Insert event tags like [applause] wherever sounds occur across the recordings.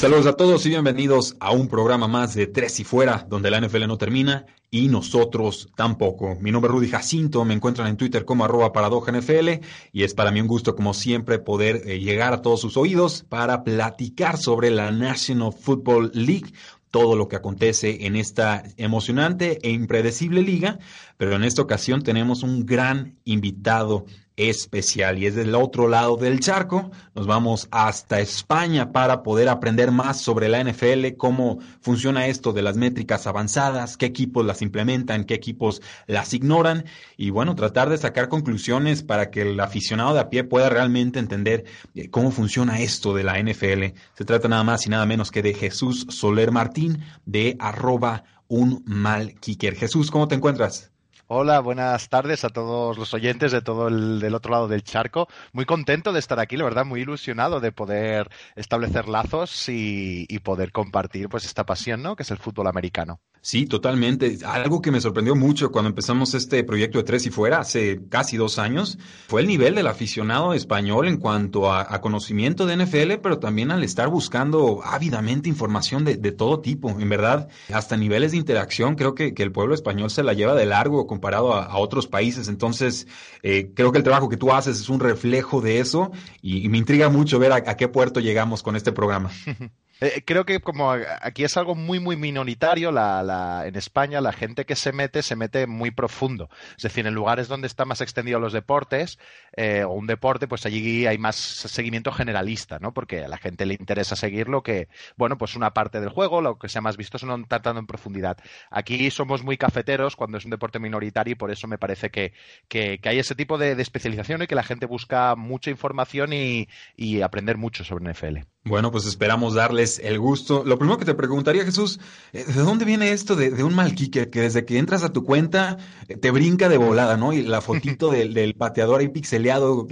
Saludos a todos y bienvenidos a un programa más de Tres y Fuera, donde la NFL no termina y nosotros tampoco. Mi nombre es Rudy Jacinto, me encuentran en Twitter como arroba paradoja NFL y es para mí un gusto como siempre poder eh, llegar a todos sus oídos para platicar sobre la National Football League, todo lo que acontece en esta emocionante e impredecible liga, pero en esta ocasión tenemos un gran invitado especial y es del otro lado del charco. Nos vamos hasta España para poder aprender más sobre la NFL, cómo funciona esto de las métricas avanzadas, qué equipos las implementan, qué equipos las ignoran y bueno, tratar de sacar conclusiones para que el aficionado de a pie pueda realmente entender eh, cómo funciona esto de la NFL. Se trata nada más y nada menos que de Jesús Soler Martín de arroba un mal kicker. Jesús, ¿cómo te encuentras? Hola, buenas tardes a todos los oyentes de todo el del otro lado del charco. Muy contento de estar aquí, la verdad, muy ilusionado de poder establecer lazos y, poder compartir pues esta pasión, ¿no? Que es el fútbol americano. Sí, totalmente. Algo que me sorprendió mucho cuando empezamos este proyecto de Tres y Fuera hace casi dos años fue el nivel del aficionado español en cuanto a, conocimiento de NFL, pero también al estar buscando ávidamente información de, de, todo tipo. En verdad, hasta niveles de interacción, creo que, que, el pueblo español se la lleva de largo comparado a, otros países. Entonces, eh, creo que el trabajo que tú haces es un reflejo de eso y, me intriga mucho ver a qué puerto llegamos con este programa. [laughs] Eh, creo que como aquí es algo muy, muy minoritario, la, la, en España la gente que se mete, se mete muy profundo. Es decir, en lugares donde está más extendido los deportes, eh, o un deporte, pues allí hay más seguimiento generalista, ¿no? Porque a la gente le interesa seguir lo que, bueno, pues una parte del juego, lo que sea más vistoso, no tratando en profundidad. Aquí somos muy cafeteros cuando es un deporte minoritario y por eso me parece que, que, que hay ese tipo de, de, especialización y que la gente busca mucha información y, y aprender mucho sobre NFL. Bueno, pues esperamos darles el gusto. Lo primero que te preguntaría, Jesús, ¿de dónde viene esto de, de un mal kicker que desde que entras a tu cuenta te brinca de volada, ¿no? Y la [laughs] fotito del, del pateador ahí pixeleado,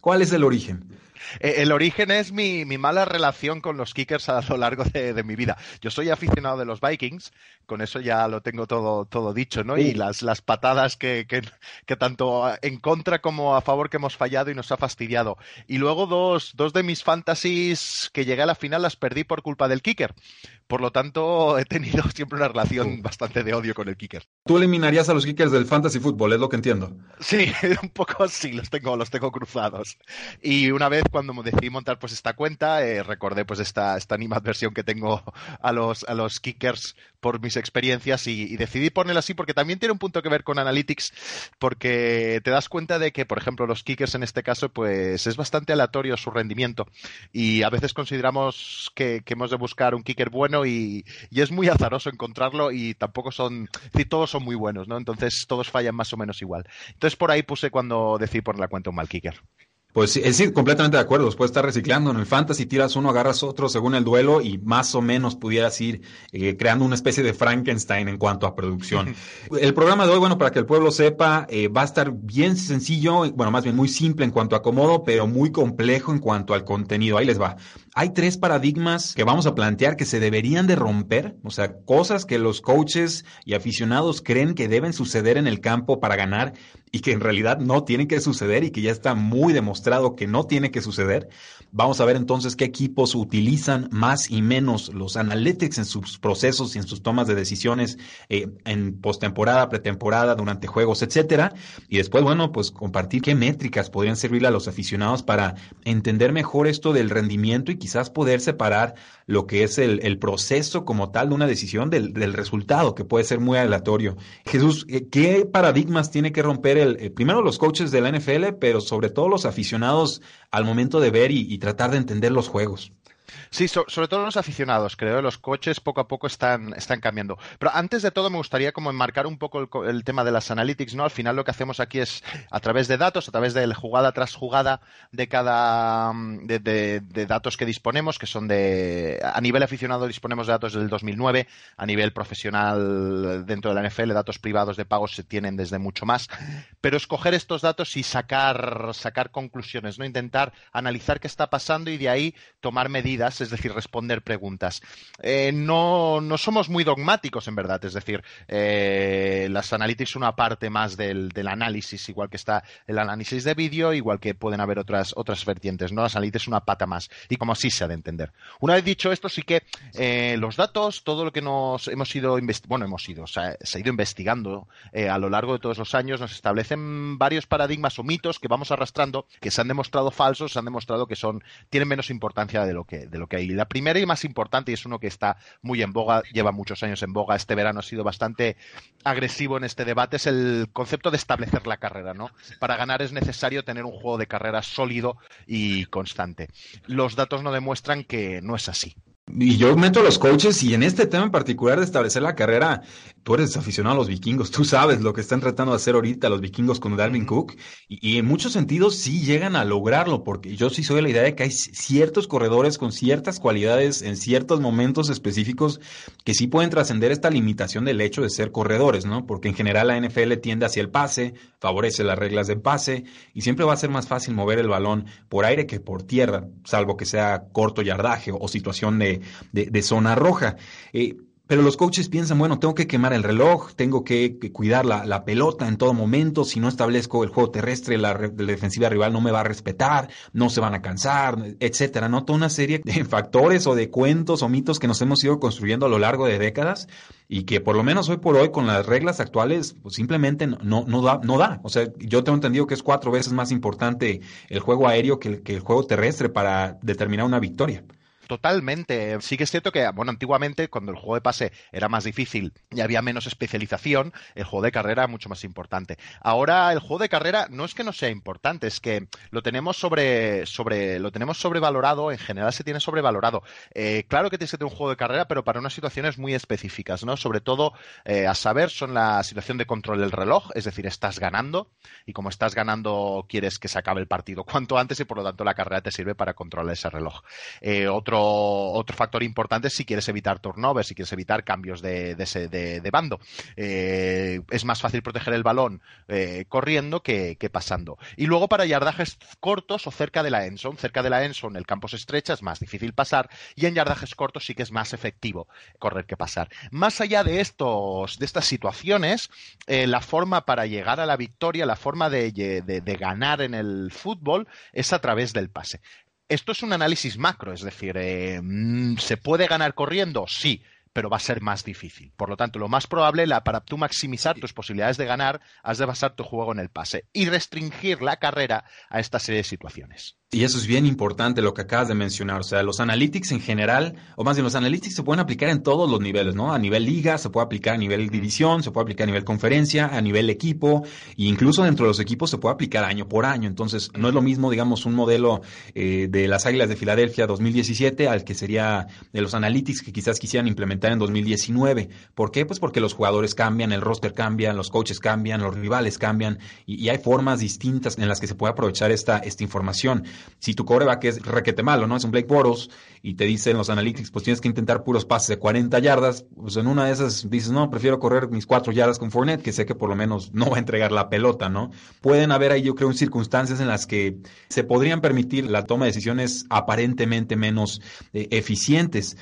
¿cuál es el origen? Eh, el origen es mi, mi, mala relación con los kickers a lo largo de, de, mi vida. Yo soy aficionado de los Vikings, con eso ya lo tengo todo, todo dicho, ¿no? Y las, las patadas que, que, que, tanto en contra como a favor que hemos fallado y nos ha fastidiado. Y luego dos, dos de mis fantasies que llegué a la final las perdí por culpa del kicker. Por lo tanto, he tenido [laughs] siempre una relación bastante de odio con el kicker. Tú eliminarías a los kickers del fantasy fútbol, es lo que entiendo. Sí, [laughs] un poco sí, los tengo, los tengo cruzados. Y una vez cuando decidí montar pues esta cuenta, eh, recordé pues esta, esta animadversión que tengo a los, a los kickers por mis experiencias y, decidí ponerla así porque también tiene un punto que ver con Analytics, porque te das cuenta de que, por ejemplo, los kickers en este caso, pues es bastante aleatorio su rendimiento y a veces consideramos que, que hemos de buscar un kicker bueno y, y, es muy azaroso encontrarlo y tampoco son, es decir, todos son muy buenos, ¿no? Entonces todos fallan más o menos igual. Entonces por ahí puse cuando decidí poner la cuenta un mal kicker. Pues sí, sí, completamente de acuerdo. Después estar reciclando en el fantasy, tiras uno, agarras otro según el duelo y más o menos pudieras ir eh, creando una especie de Frankenstein en cuanto a producción. [laughs] el programa de hoy, bueno, para que el pueblo sepa, eh, va a estar bien sencillo, bueno, más bien muy simple en cuanto a acomodo, pero muy complejo en cuanto al contenido. Ahí les va. Hay tres paradigmas que vamos a plantear que se deberían de romper, o sea, cosas que los coaches y aficionados creen que deben suceder en el campo para ganar y que en realidad no tienen que suceder y que ya está muy demostrado que no tiene que suceder. Vamos a ver entonces qué equipos utilizan más y menos los analytics en sus procesos y en sus tomas de decisiones eh, en postemporada, pretemporada, durante juegos, etcétera. Y después, bueno, pues compartir qué métricas podrían servirle a los aficionados para entender mejor esto del rendimiento y quizás poder separar lo que es el, el proceso como tal de una decisión del, del, resultado, que puede ser muy aleatorio. Jesús, eh, ¿qué paradigmas tiene que romper el, el, primero los coaches de la NFL, pero sobre todo los aficionados al momento de ver y, y tratar de entender los juegos? Sí, sobre todo los aficionados, creo. Los coches poco a poco están, están cambiando. Pero antes de todo me gustaría como enmarcar un poco el, tema de las analytics, ¿no? Al final lo que hacemos aquí es a través de datos, a través de jugada tras jugada de cada de, de, datos que disponemos, que son de a nivel aficionado disponemos de datos del 2009, a nivel profesional dentro de la NFL datos privados de pagos se tienen desde mucho más, pero escoger estos datos y sacar sacar conclusiones, no intentar analizar qué está pasando y de ahí tomar medidas es decir, responder preguntas. Eh, no, no, somos muy dogmáticos, en verdad, es decir, eh, las analytics son una parte más del, análisis, igual que está el análisis de vídeo, igual que pueden haber otras, otras vertientes, ¿no? Las analytics es una pata más, y como así se ha de entender. Una vez dicho esto, sí que eh, los datos, todo lo que nos hemos ido, bueno, hemos ido, se ha ido investigando a lo largo de todos los años, nos establecen varios paradigmas o mitos que vamos arrastrando, que se han demostrado falsos, se han demostrado que son, tienen menos importancia de lo que, de lo que hay. La primera y más importante, y es uno que está muy en boga, lleva muchos años en boga, este verano ha sido bastante agresivo en este debate, es el concepto de establecer la carrera, ¿no? Para ganar es necesario tener un juego de carrera sólido y constante. Los datos no demuestran que no es así. Y yo meto a los coaches y en este tema en particular de establecer la carrera, tú eres aficionado a los vikingos, tú sabes lo que están tratando de hacer ahorita los vikingos con Darwin Cook y, en muchos sentidos sí llegan a lograrlo porque yo sí soy de la idea de que hay ciertos corredores con ciertas cualidades en ciertos momentos específicos que sí pueden trascender esta limitación del hecho de ser corredores, ¿no? Porque en general la NFL tiende hacia el pase, favorece las reglas de pase y siempre va a ser más fácil mover el balón por aire que por tierra, salvo que sea corto yardaje o situación de de, zona roja. Eh, pero los coaches piensan, bueno, tengo que quemar el reloj, tengo que, cuidar la, pelota en todo momento, si no establezco el juego terrestre, la, defensiva rival no me va a respetar, no se van a cansar, etcétera, ¿no? Toda una serie de [laughs] factores o de cuentos o mitos que nos hemos ido construyendo a lo largo de décadas y que por lo menos hoy por hoy con las reglas actuales pues simplemente no, no, da, no da. O sea, yo tengo entendido que es cuatro veces más importante el juego aéreo que el juego terrestre para determinar una victoria. Totalmente. Sí que es cierto que, bueno, antiguamente, cuando el juego de pase era más difícil y había menos especialización, el juego de carrera era mucho más importante. Ahora, el juego de carrera no es que no sea importante, es que lo tenemos sobre, sobre, lo tenemos sobrevalorado, en general se tiene sobrevalorado. Eh, claro que tienes que tener un juego de carrera, pero para unas situaciones muy específicas, ¿no? Sobre todo, eh, a saber, son la situación de control del reloj, es decir, estás ganando, y como estás ganando, quieres que se acabe el partido [laughs] cuanto antes, y por lo tanto la carrera te sirve para controlar ese reloj. Eh, otro otro, factor importante si quieres evitar turnovers, si quieres evitar cambios de, bando. Eh, es más fácil proteger el balón eh, corriendo que, pasando. Y luego para yardajes cortos o cerca de la endzone. Cerca de la endzone el campo se estrecha, es más difícil pasar y en yardajes cortos sí que es más efectivo correr que pasar. Más allá de, estos, de estas situaciones, eh, la forma para llegar a la victoria, la forma de, ganar en el fútbol es a través del pase. Esto es un análisis macro, es decir, eh, mm, ¿se puede ganar corriendo? Sí, pero va a ser más difícil. Por lo tanto, lo más probable, para tú maximizar tus posibilidades de ganar, has de basar tu juego en el pase y restringir la carrera a esta serie de situaciones. Y eso es bien importante lo que acabas de mencionar. O sea, los analytics en general, o más bien los analytics se pueden aplicar en todos los niveles, ¿no? A nivel liga, se puede aplicar a nivel división, se puede aplicar a nivel conferencia, a nivel equipo, e incluso dentro de los equipos se puede aplicar año por año. Entonces, no es lo mismo, digamos, un modelo eh, de las Águilas de Filadelfia 2017 al que sería de los analytics que quizás quisieran implementar en 2019. ¿Por qué? Pues porque los jugadores cambian, el roster cambia, los coaches cambian, los rivales cambian, y, y hay formas distintas en las que se puede aprovechar esta, esta información si tu coreback es requete malo, ¿no? Es un Blake Boros y te dicen los analytics, pues tienes que intentar puros pases de 40 yardas, pues en una de esas dices, no, prefiero correr mis 4 yardas con Fournette, que sé que por lo menos no va a entregar la pelota, ¿no? Pueden haber ahí, yo creo, circunstancias en las que se podrían permitir la toma de decisiones aparentemente menos eh, eficientes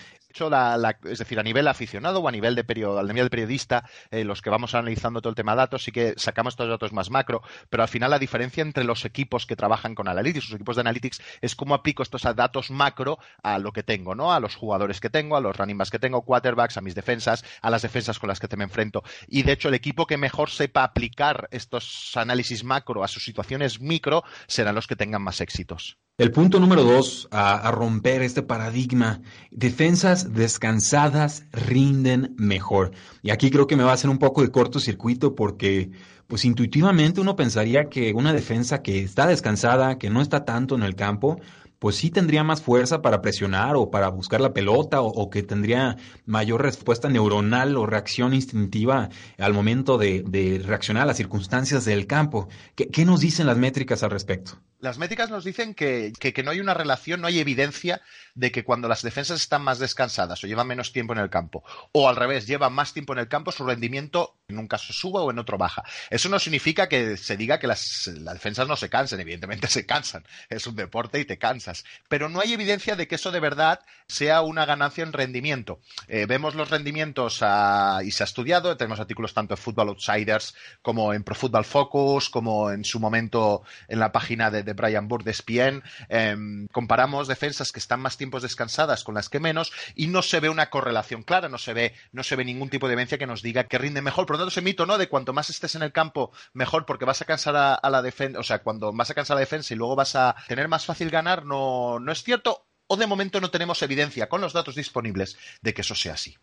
es decir, a nivel aficionado o a nivel de, a nivel de periodista, eh, los que vamos analizando todo el tema de datos, sí que sacamos estos datos más macro, pero al final la diferencia entre los equipos que trabajan con Analytics, los equipos de Analytics, es cómo aplico estos datos macro a lo que tengo, ¿no? A los jugadores que tengo, a los running backs que tengo, quarterbacks, a mis defensas, a las defensas con las que me enfrento. Y de hecho, el equipo que mejor sepa aplicar estos análisis macro a sus situaciones micro serán los que tengan más éxitos. El punto número dos a, romper este paradigma, defensas descansadas rinden mejor. Y aquí creo que me va a hacer un poco de cortocircuito porque pues intuitivamente uno pensaría que una defensa que está descansada, que no está tanto en el campo, pues sí tendría más fuerza para presionar o para buscar la pelota o, que tendría mayor respuesta neuronal o reacción instintiva al momento de, reaccionar a las circunstancias del campo. ¿Qué, nos dicen las métricas al respecto? Las métricas nos dicen que, no hay una relación, no hay evidencia de que cuando las defensas están más descansadas o llevan menos tiempo en el campo, o al revés, llevan más tiempo en el campo, su rendimiento en un caso suba o en otro baja. Eso no significa que se diga que las, defensas no se cansen, evidentemente se cansan, es un deporte y te cansas, pero no hay evidencia de que eso de verdad sea una ganancia en rendimiento. Eh, vemos los rendimientos y se ha estudiado, tenemos artículos tanto en Football Outsiders como en Pro Football Focus, como en su momento en la página de, Brian Burr de ESPN. Em, comparamos defensas que están más tiempos descansadas con las que menos y no se ve una correlación clara, no se ve, no se ve ningún tipo de evidencia que nos diga que rinde mejor ese mito, ¿no? De cuanto más estés en el campo, mejor, porque vas a cansar a, la defensa, o sea, cuando vas a cansar a la defensa y luego vas a tener más fácil ganar, no, no es cierto, o de momento no tenemos evidencia con los datos disponibles de que eso sea así.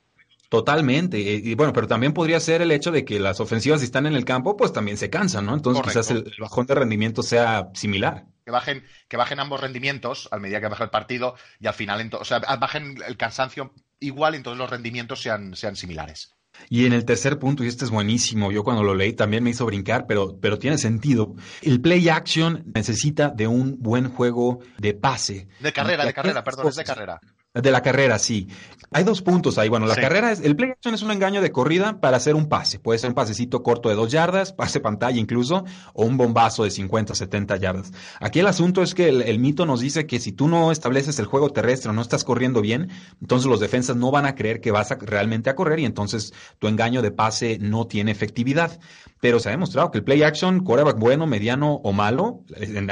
Totalmente. Y bueno, pero también podría ser el hecho de que las ofensivas, si están en el campo, pues también se cansan, ¿no? Entonces quizás el, bajón de rendimiento sea similar. Que bajen, que bajen ambos rendimientos a medida que baja el partido y al final, o sea, bajen el cansancio igual y entonces los rendimientos sean, sean similares. Y en el tercer punto, y este es buenísimo, yo cuando lo leí también me hizo brincar, pero, pero tiene sentido. El play action necesita de un buen juego de pase. De carrera, de carrera, perdón, es de carrera. De la carrera, sí. Hay dos puntos ahí. Bueno, la carrera es, el play action es un engaño de corrida para hacer un pase. Puede ser un pasecito corto de dos yardas, pase pantalla incluso, o un bombazo de 50, 70 yardas. Aquí el asunto es que el, mito nos dice que si tú no estableces el juego terrestre o no estás corriendo bien, entonces los defensas no van a creer que vas a, realmente a correr y entonces tu engaño de pase no tiene efectividad. Pero se ha demostrado que el play action, quarterback bueno, mediano o malo,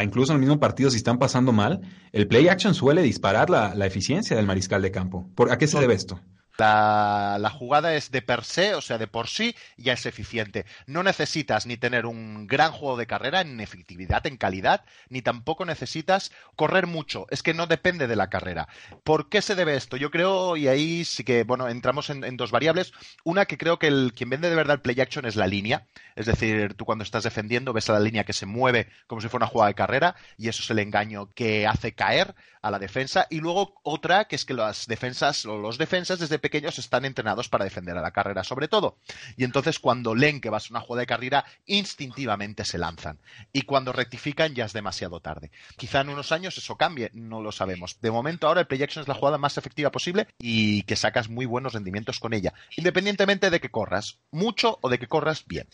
incluso en el mismo partido si están pasando mal, el play action suele disparar la, la eficiencia del mariscal de campo. ¿Por, ¿A qué se debe esto? La, jugada es de per se, o sea, de por sí, ya es eficiente. No necesitas ni tener un gran juego de carrera en efectividad, en calidad, ni tampoco necesitas correr mucho. Es que no depende de la carrera. ¿Por qué se debe esto? Yo creo, y ahí sí que, bueno, entramos en, dos variables. Una que creo que el, quien vende de verdad el play action es la línea. Es decir, tú cuando estás defendiendo ves a la línea que se mueve como si fuera una jugada de carrera, y eso es el engaño que hace caer a la defensa. Y luego otra, que es que las defensas o los defensas desde pequeños están entrenados para defender a la carrera, sobre todo. Y entonces cuando leen que va a una jugada de carrera, instintivamente se lanzan. Y cuando rectifican ya es demasiado tarde. Quizá en unos años eso cambie, no lo sabemos. De momento ahora el play action es la jugada más efectiva posible y que sacas muy buenos rendimientos con ella, independientemente de que corras mucho o de que corras bien.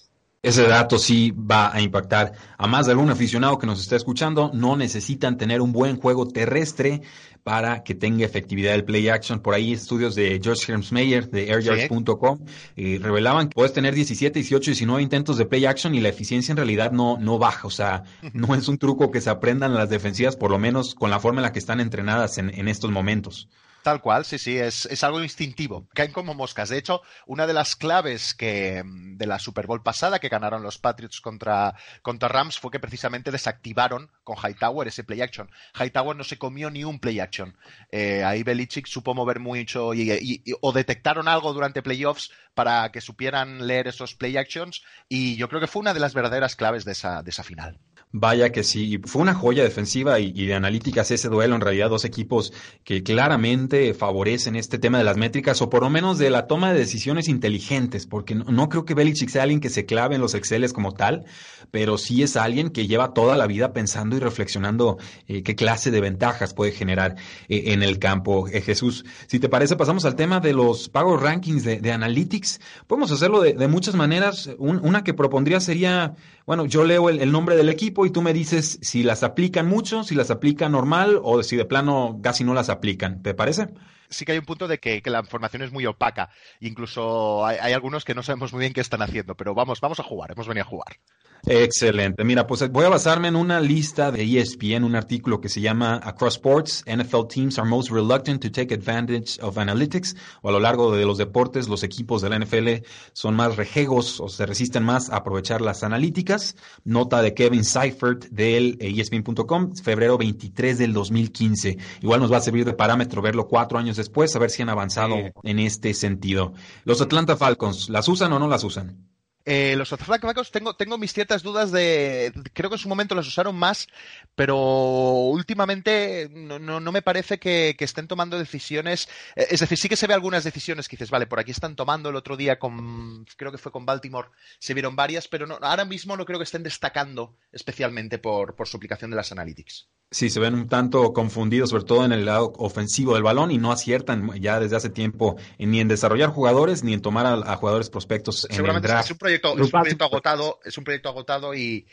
Ese dato sí va a impactar a más de algún aficionado que nos está escuchando. No necesitan tener un buen juego terrestre para que tenga efectividad el play action. Por ahí estudios de George Hermsmeyer de airyards.com eh, revelaban que puedes tener 17, 18, 19 intentos de play action y la eficiencia en realidad no, no baja. O sea, no es un truco que se aprendan las defensivas, por lo menos con la forma en la que están entrenadas en, en estos momentos. Tal cual, sí, sí, es, es, algo instintivo. Caen como moscas. De hecho, una de las claves que, mm, de la Super Bowl pasada que ganaron los Patriots contra, contra Rams fue que precisamente desactivaron con Hightower ese play action. Hightower no se comió ni un play action. Eh, ahí Belichick supo mover mucho y, o detectaron algo durante playoffs para que supieran leer esos play actions y yo creo que fue una de las verdaderas claves de esa, de esa final. Vaya que sí, fue una joya defensiva y, de analíticas ese duelo, en realidad dos equipos que claramente favorecen este tema de las métricas o por lo menos de la toma de decisiones inteligentes, porque no, creo que Belichick sea alguien que se clave en los Exceles como tal, pero sí es alguien que lleva toda la vida pensando y reflexionando eh, qué clase de ventajas puede generar eh, en el campo. Eh, Jesús, si te parece, pasamos al tema de los pagos rankings de, Analytics. Podemos hacerlo de, muchas maneras. una que propondría sería, bueno, yo leo el nombre del equipo, y tú me dices si las aplican mucho, si las aplican normal o si de plano casi no las aplican. ¿Te parece? Sí que hay un punto de que, la información es muy opaca. Incluso hay, algunos que no sabemos muy bien qué están haciendo, pero vamos, vamos a jugar, hemos venido a jugar. Excelente. Mira, pues voy a basarme en una lista de ESPN, un artículo que se llama Across Sports, NFL Teams are most reluctant to take advantage of analytics, o a lo largo de los deportes, los equipos de la NFL son más rejegos o se resisten más a aprovechar las analíticas. Nota de Kevin Seifert del ESPN.com, febrero 23 del 2015. Igual nos va a servir de parámetro verlo cuatro años después, a ver si han avanzado en este sentido. Los Atlanta Falcons, ¿las usan o no las usan? Eh, los flacos tengo, tengo mis ciertas dudas de. Creo que en su momento los usaron más, pero últimamente no, no, me parece que, estén tomando decisiones. Eh, es decir, sí que se ve algunas decisiones que dices, vale, por aquí están tomando. El otro día con. Creo que fue con Baltimore, se vieron varias, pero no, ahora mismo no creo que estén destacando especialmente por, por su aplicación de las analytics. Sí, se ven un tanto confundidos, sobre todo en el lado ofensivo del balón, y no aciertan ya desde hace tiempo ni en desarrollar jugadores ni en tomar a, jugadores prospectos en el draft. Es un proyecto, es un proyecto agotado, es un proyecto agotado y,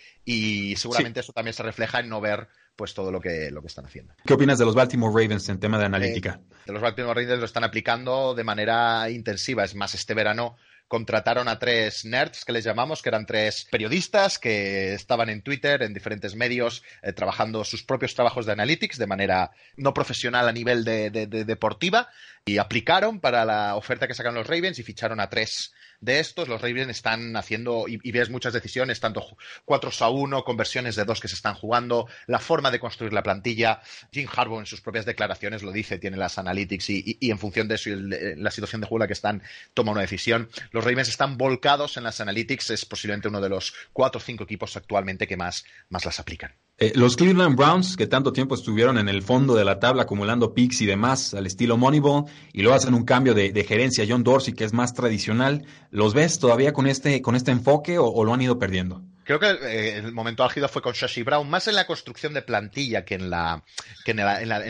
seguramente eso también se refleja en no ver pues todo lo que, lo que están haciendo. ¿Qué opinas de los Baltimore Ravens en tema de analítica? Eh, de los Baltimore Ravens lo están aplicando de manera intensiva. Es más, este verano contrataron a tres nerds que les llamamos, que eran tres periodistas que estaban en Twitter, en diferentes medios, eh, trabajando sus propios trabajos de analytics de manera no profesional a nivel de, deportiva y aplicaron para la oferta que sacan los Ravens y ficharon a tres de estos. Los Ravens están haciendo, y, ves muchas decisiones, tanto 4 a 1, conversiones de dos que se están jugando, la forma de construir la plantilla. Jim Harbaugh en sus propias declaraciones lo dice, tiene las analytics y, en función de eso la situación de juego en la que están, toma una decisión. Los Ravens están volcados en las analytics, es posiblemente uno de los cuatro o cinco equipos actualmente que más, más las aplican. Eh, los Cleveland Browns, que tanto tiempo estuvieron en el fondo de la tabla acumulando picks y demás al estilo Moneyball, y luego hacen un cambio de, gerencia, John Dorsey, que es más tradicional, ¿los ves todavía con este, con este enfoque o lo han ido perdiendo? Creo que eh, el momento álgido fue con Shashi Brown, más en la construcción de plantilla que en la que en,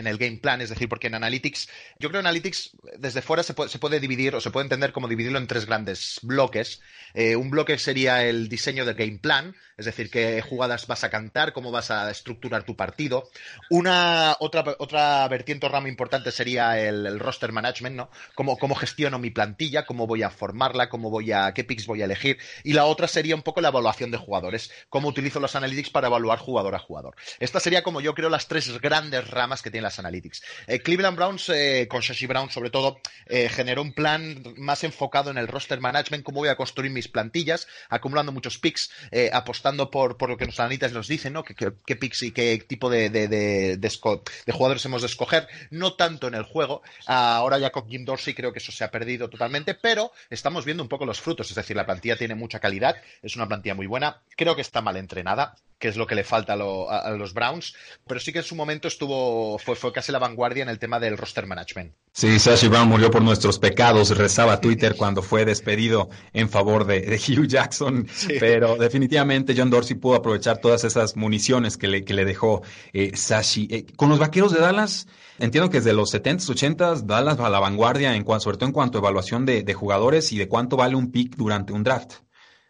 el game plan, es decir, porque en Analytics, yo creo que Analytics desde fuera se puede, dividir o se puede entender como dividirlo en tres grandes bloques. Eh, un bloque sería el diseño del game plan, es decir, qué jugadas vas a cantar, cómo vas a estructurar tu partido. Una otra, otra vertiente o rama importante sería el, roster management, ¿no? Cómo, cómo gestiono mi plantilla, cómo voy a formarla, cómo voy a, qué picks voy a elegir. Y la otra sería un poco la evaluación de jugadores, cómo utilizo los analytics para evaluar jugador a jugador. Esta sería como yo creo las tres grandes ramas que tienen las analytics. Eh, Cleveland Browns, eh, con Shashi Brown sobre todo, eh, generó un plan más enfocado en el roster management, cómo voy a construir mis plantillas, acumulando muchos picks, apostando por, lo que los analistas nos dicen, ¿no? ¿Qué, picks y qué tipo de, de, jugadores hemos de escoger, no tanto en el juego. Ahora ya con Jim Dorsey creo que eso se ha perdido totalmente, pero estamos viendo un poco los frutos, es decir, la plantilla tiene mucha calidad, es una plantilla muy buena, creo que está mal entrenada, que es lo que le falta a, los Browns, pero sí que en su momento estuvo, fue, fue casi la vanguardia en el tema del roster management. Sí, Sashi Brown murió por nuestros pecados, rezaba Twitter cuando fue despedido en favor de, Hugh Jackson, pero definitivamente John Dorsey pudo aprovechar todas esas municiones que le, que le dejó eh, Sashi. Eh, con los vaqueros de Dallas, entiendo que desde los 70s, 80s, Dallas va a la vanguardia, en cuanto, sobre todo en cuanto a evaluación de, de jugadores y de cuánto vale un pick durante un draft.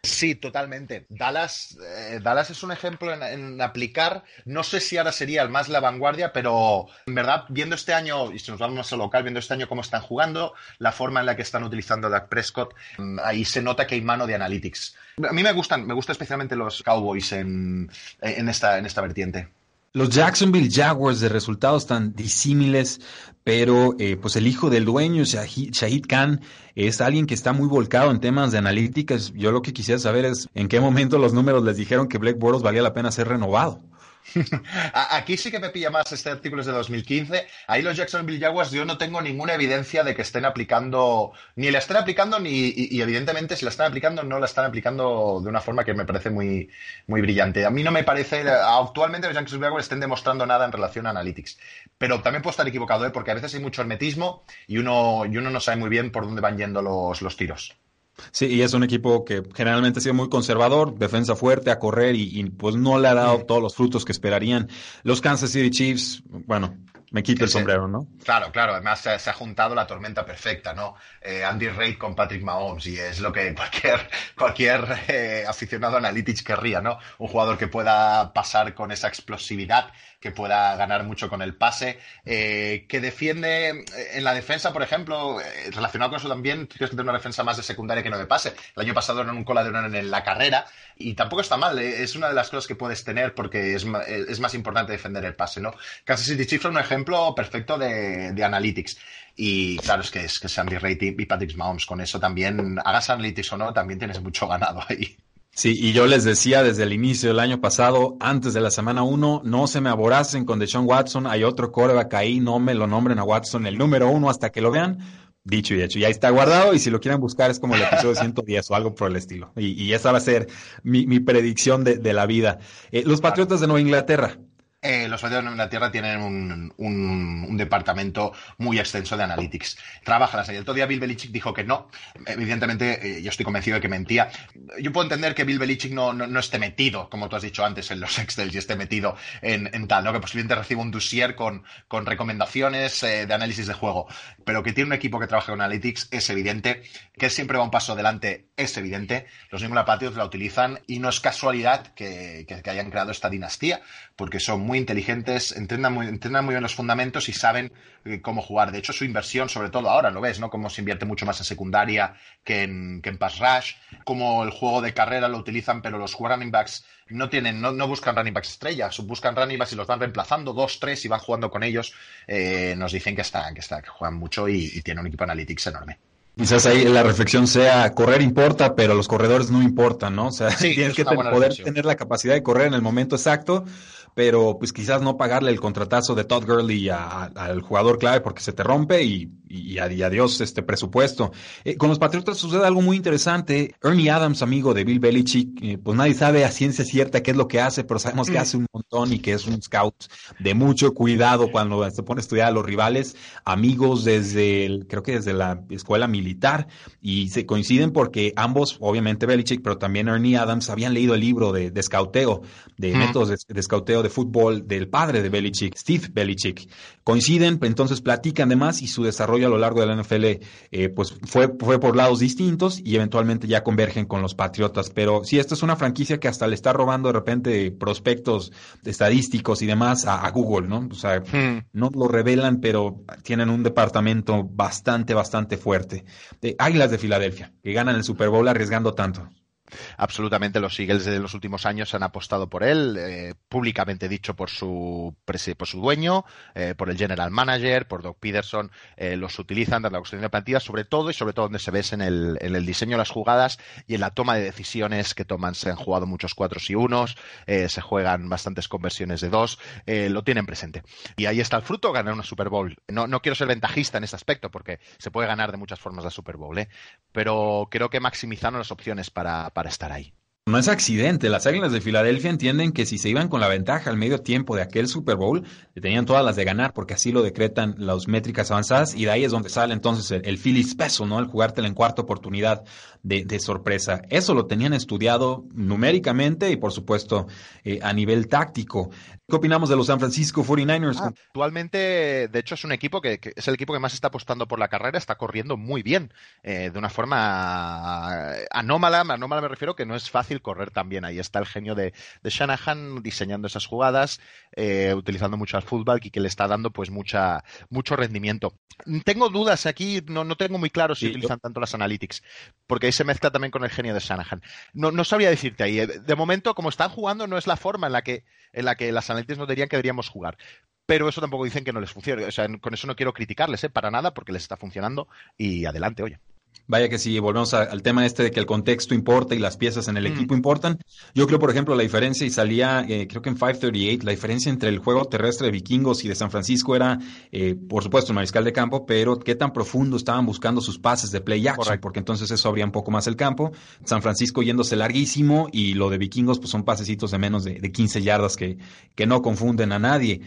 Sí, totalmente. Dallas, eh, Dallas es un ejemplo en, aplicar. No sé si ahora sería el más la vanguardia, pero en verdad, viendo este año, y si nos vamos a local, viendo este año cómo están jugando, la forma en la que están utilizando a Dak Prescott, mm, ahí se nota que hay mano de analytics. A mí me gustan, me gustan especialmente los Cowboys en, esta vertiente. Los Jacksonville Jaguars de resultados tan disímiles, pero eh, pues el hijo del dueño, Shahid, Khan, es alguien que está muy volcado en temas de analíticas. Yo lo que quisiera saber es en qué momento los números les dijeron que Black Boros valía la pena ser renovado. [laughs] Aquí sí que me pilla más este artículo es de 2015. Ahí los Jacksonville Jaguars yo no tengo ninguna evidencia de que estén aplicando, ni la estén aplicando, ni, y, evidentemente si la están aplicando, no la están aplicando de una forma que me parece muy, muy brillante. A mí no me parece, actualmente los Jacksonville Jaguars estén demostrando nada en relación a Analytics. Pero también puedo estar equivocado, ¿eh? porque a veces hay mucho hermetismo y uno, y uno no sabe muy bien por dónde van yendo los, los tiros. Sí, y es un equipo que generalmente ha sido muy conservador, defensa fuerte a correr y, pues no le ha dado todos los frutos que esperarían. Los Kansas City Chiefs, bueno, me quito el sombrero, ¿no? Claro, claro. Además se, ha juntado la tormenta perfecta, ¿no? Eh, Andy Reid con Patrick Mahomes y es lo que [laughs] cualquier cualquier eh, aficionado analytics querría, ¿no? Un jugador que pueda pasar con esa explosividad, que pueda ganar mucho con el pase, eh, que defiende en la defensa, por ejemplo, relacionado con eso también, tienes que tener una defensa más de secundaria que no de pase. El año pasado eran un coladero en la carrera y tampoco está mal. Es una de las cosas que puedes tener porque es, es más importante defender el pase, ¿no? Kansas City Chiefs es un ejemplo ejemplo perfecto de, de analytics. Y claro, es que es que Sandy Reid y Patrick Mahomes, con eso también, hagas analytics o no, también tienes mucho ganado ahí. Sí, y yo les decía desde el inicio del año pasado, antes de la semana 1, no se me aboracen con Deshaun Watson, hay otro coreback ahí, no me lo nombren a Watson el número uno hasta que lo vean, Dicho y hecho. Y ahí está guardado. Y si lo quieren buscar, es como el episodio [laughs] 110 o algo por el estilo. Y, esa va a ser mi, predicción de, la vida. Eh, los Patriotas de Nueva Inglaterra. Eh, los Patriotas de Inglaterra tienen un, departamento muy extenso de analytics. Trabajan así. El otro día Bill Belichick dijo que no. Evidentemente, eh, yo estoy convencido de que mentía. Yo puedo entender que Bill Belichick no, no, esté metido, como tú has dicho antes, en los [laughs] Excel y esté metido en, en tal, ¿no? Que posiblemente reciba un dossier con, con recomendaciones eh, de análisis de juego. Pero que tiene un equipo que trabaja con analytics es evidente. Que siempre va un paso adelante es evidente. Los New England Patriots la utilizan y no es casualidad que, que hayan creado esta dinastía, porque son muy inteligentes, entrenan muy, entrenan muy bien los fundamentos y saben eh, cómo jugar. De hecho, su inversión, sobre todo ahora, lo ves, ¿no? Cómo se invierte mucho más en secundaria que en, que en pass rush, cómo el juego de carrera lo utilizan, pero los running backs no tienen, no, no buscan running backs estrellas, buscan running backs y los van reemplazando, dos, tres, y van jugando con ellos. Eh, nos dicen que están, que está, que juegan mucho y, y tienen un equipo analytics enorme. Quizás ahí la reflexión sea, correr importa, pero los corredores no importan, ¿no? O sea, [laughs] tienes que poder tener la capacidad de correr en el momento exacto, pero pues quizás no pagarle el contratazo de Todd Gurley al jugador clave porque se te rompe y, y, adiós este presupuesto. Eh, con los Patriotas sucede algo muy interesante. Ernie Adams, amigo de Bill Belichick, eh, pues nadie sabe a ciencia cierta qué es lo que hace, pero sabemos que mm. hace un montón y que es un scout de mucho cuidado cuando se pone a estudiar a los rivales, amigos desde, el, creo que desde la escuela militar, y se coinciden porque ambos, obviamente Belichick, pero también Ernie Adams, habían leído el libro de, de scouteo, de mm. métodos de, de scouteo de fútbol del padre de Belichick, Steve Belichick. Coinciden, entonces platican de más y su desarrollo a lo largo de la NFL eh, pues fue, fue por lados distintos y eventualmente ya convergen con los Patriotas. Pero sí, esta es una franquicia que hasta le está robando de repente prospectos estadísticos y demás a, Google, ¿no? O sea, hmm. no lo revelan, pero tienen un departamento bastante, bastante fuerte. De Águilas de Filadelfia, que ganan el Super Bowl arriesgando tanto. Absolutamente, los Eagles de los últimos años han apostado por él, eh, públicamente dicho por su, por su dueño, eh, por el general manager, por Doug Peterson. Eh, los utilizan en la cuestión de plantilla, sobre todo y sobre todo donde se ve en el, en el diseño de las jugadas y en la toma de decisiones que toman. Se han jugado muchos cuatros y unos, se juegan bastantes conversiones de dos, lo tienen presente. Y ahí está el fruto, ganar una Super Bowl. No, no quiero ser ventajista en este aspecto porque se puede ganar de muchas formas la Super Bowl, pero creo que maximizaron las opciones para estar ahí. No es accidente. Las Águilas de Filadelfia entienden que si se iban con la ventaja al medio tiempo de aquel Super Bowl, tenían todas las de ganar, porque así lo decretan las métricas avanzadas, y de ahí es donde sale entonces el, el Phillies peso, ¿no? El jugártela en cuarta oportunidad de, sorpresa. Eso lo tenían estudiado numéricamente y, por supuesto, eh, a nivel táctico. ¿Qué opinamos de los San Francisco 49ers? Ah, actualmente, de hecho, es un equipo que, es el equipo que más está apostando por la carrera, está corriendo muy bien, eh, de una forma anómala. Anómala me refiero que no es fácil correr también. Ahí está el genio de, Shanahan diseñando esas jugadas, eh, utilizando mucho al fútbol y que le está dando pues mucha, mucho rendimiento. Tengo dudas aquí, no, no tengo muy claro si utilizan tanto las analytics, porque ahí se mezcla también con el genio de Shanahan. No, no sabría decirte ahí. De momento, como están jugando, no es la forma en la que, en la que las analytics nos dirían que deberíamos jugar pero eso tampoco dicen que no les funcione. O sea, con eso no quiero criticarles, ¿eh? para nada, porque les está funcionando y adelante, oye. Vaya que si volvemos al tema este de que el contexto importa y las piezas en el mm. equipo importan. Yo creo, por ejemplo, la diferencia, y salía, eh, creo que en 538, la diferencia entre el juego terrestre de vikingos y de San Francisco era, eh, por supuesto, el mariscal de campo, pero qué tan profundo estaban buscando sus pases de play action, porque entonces eso abría un poco más el campo. San Francisco yéndose larguísimo y lo de vikingos, pues son pasecitos de menos de, de 15 yardas que, que no confunden a nadie.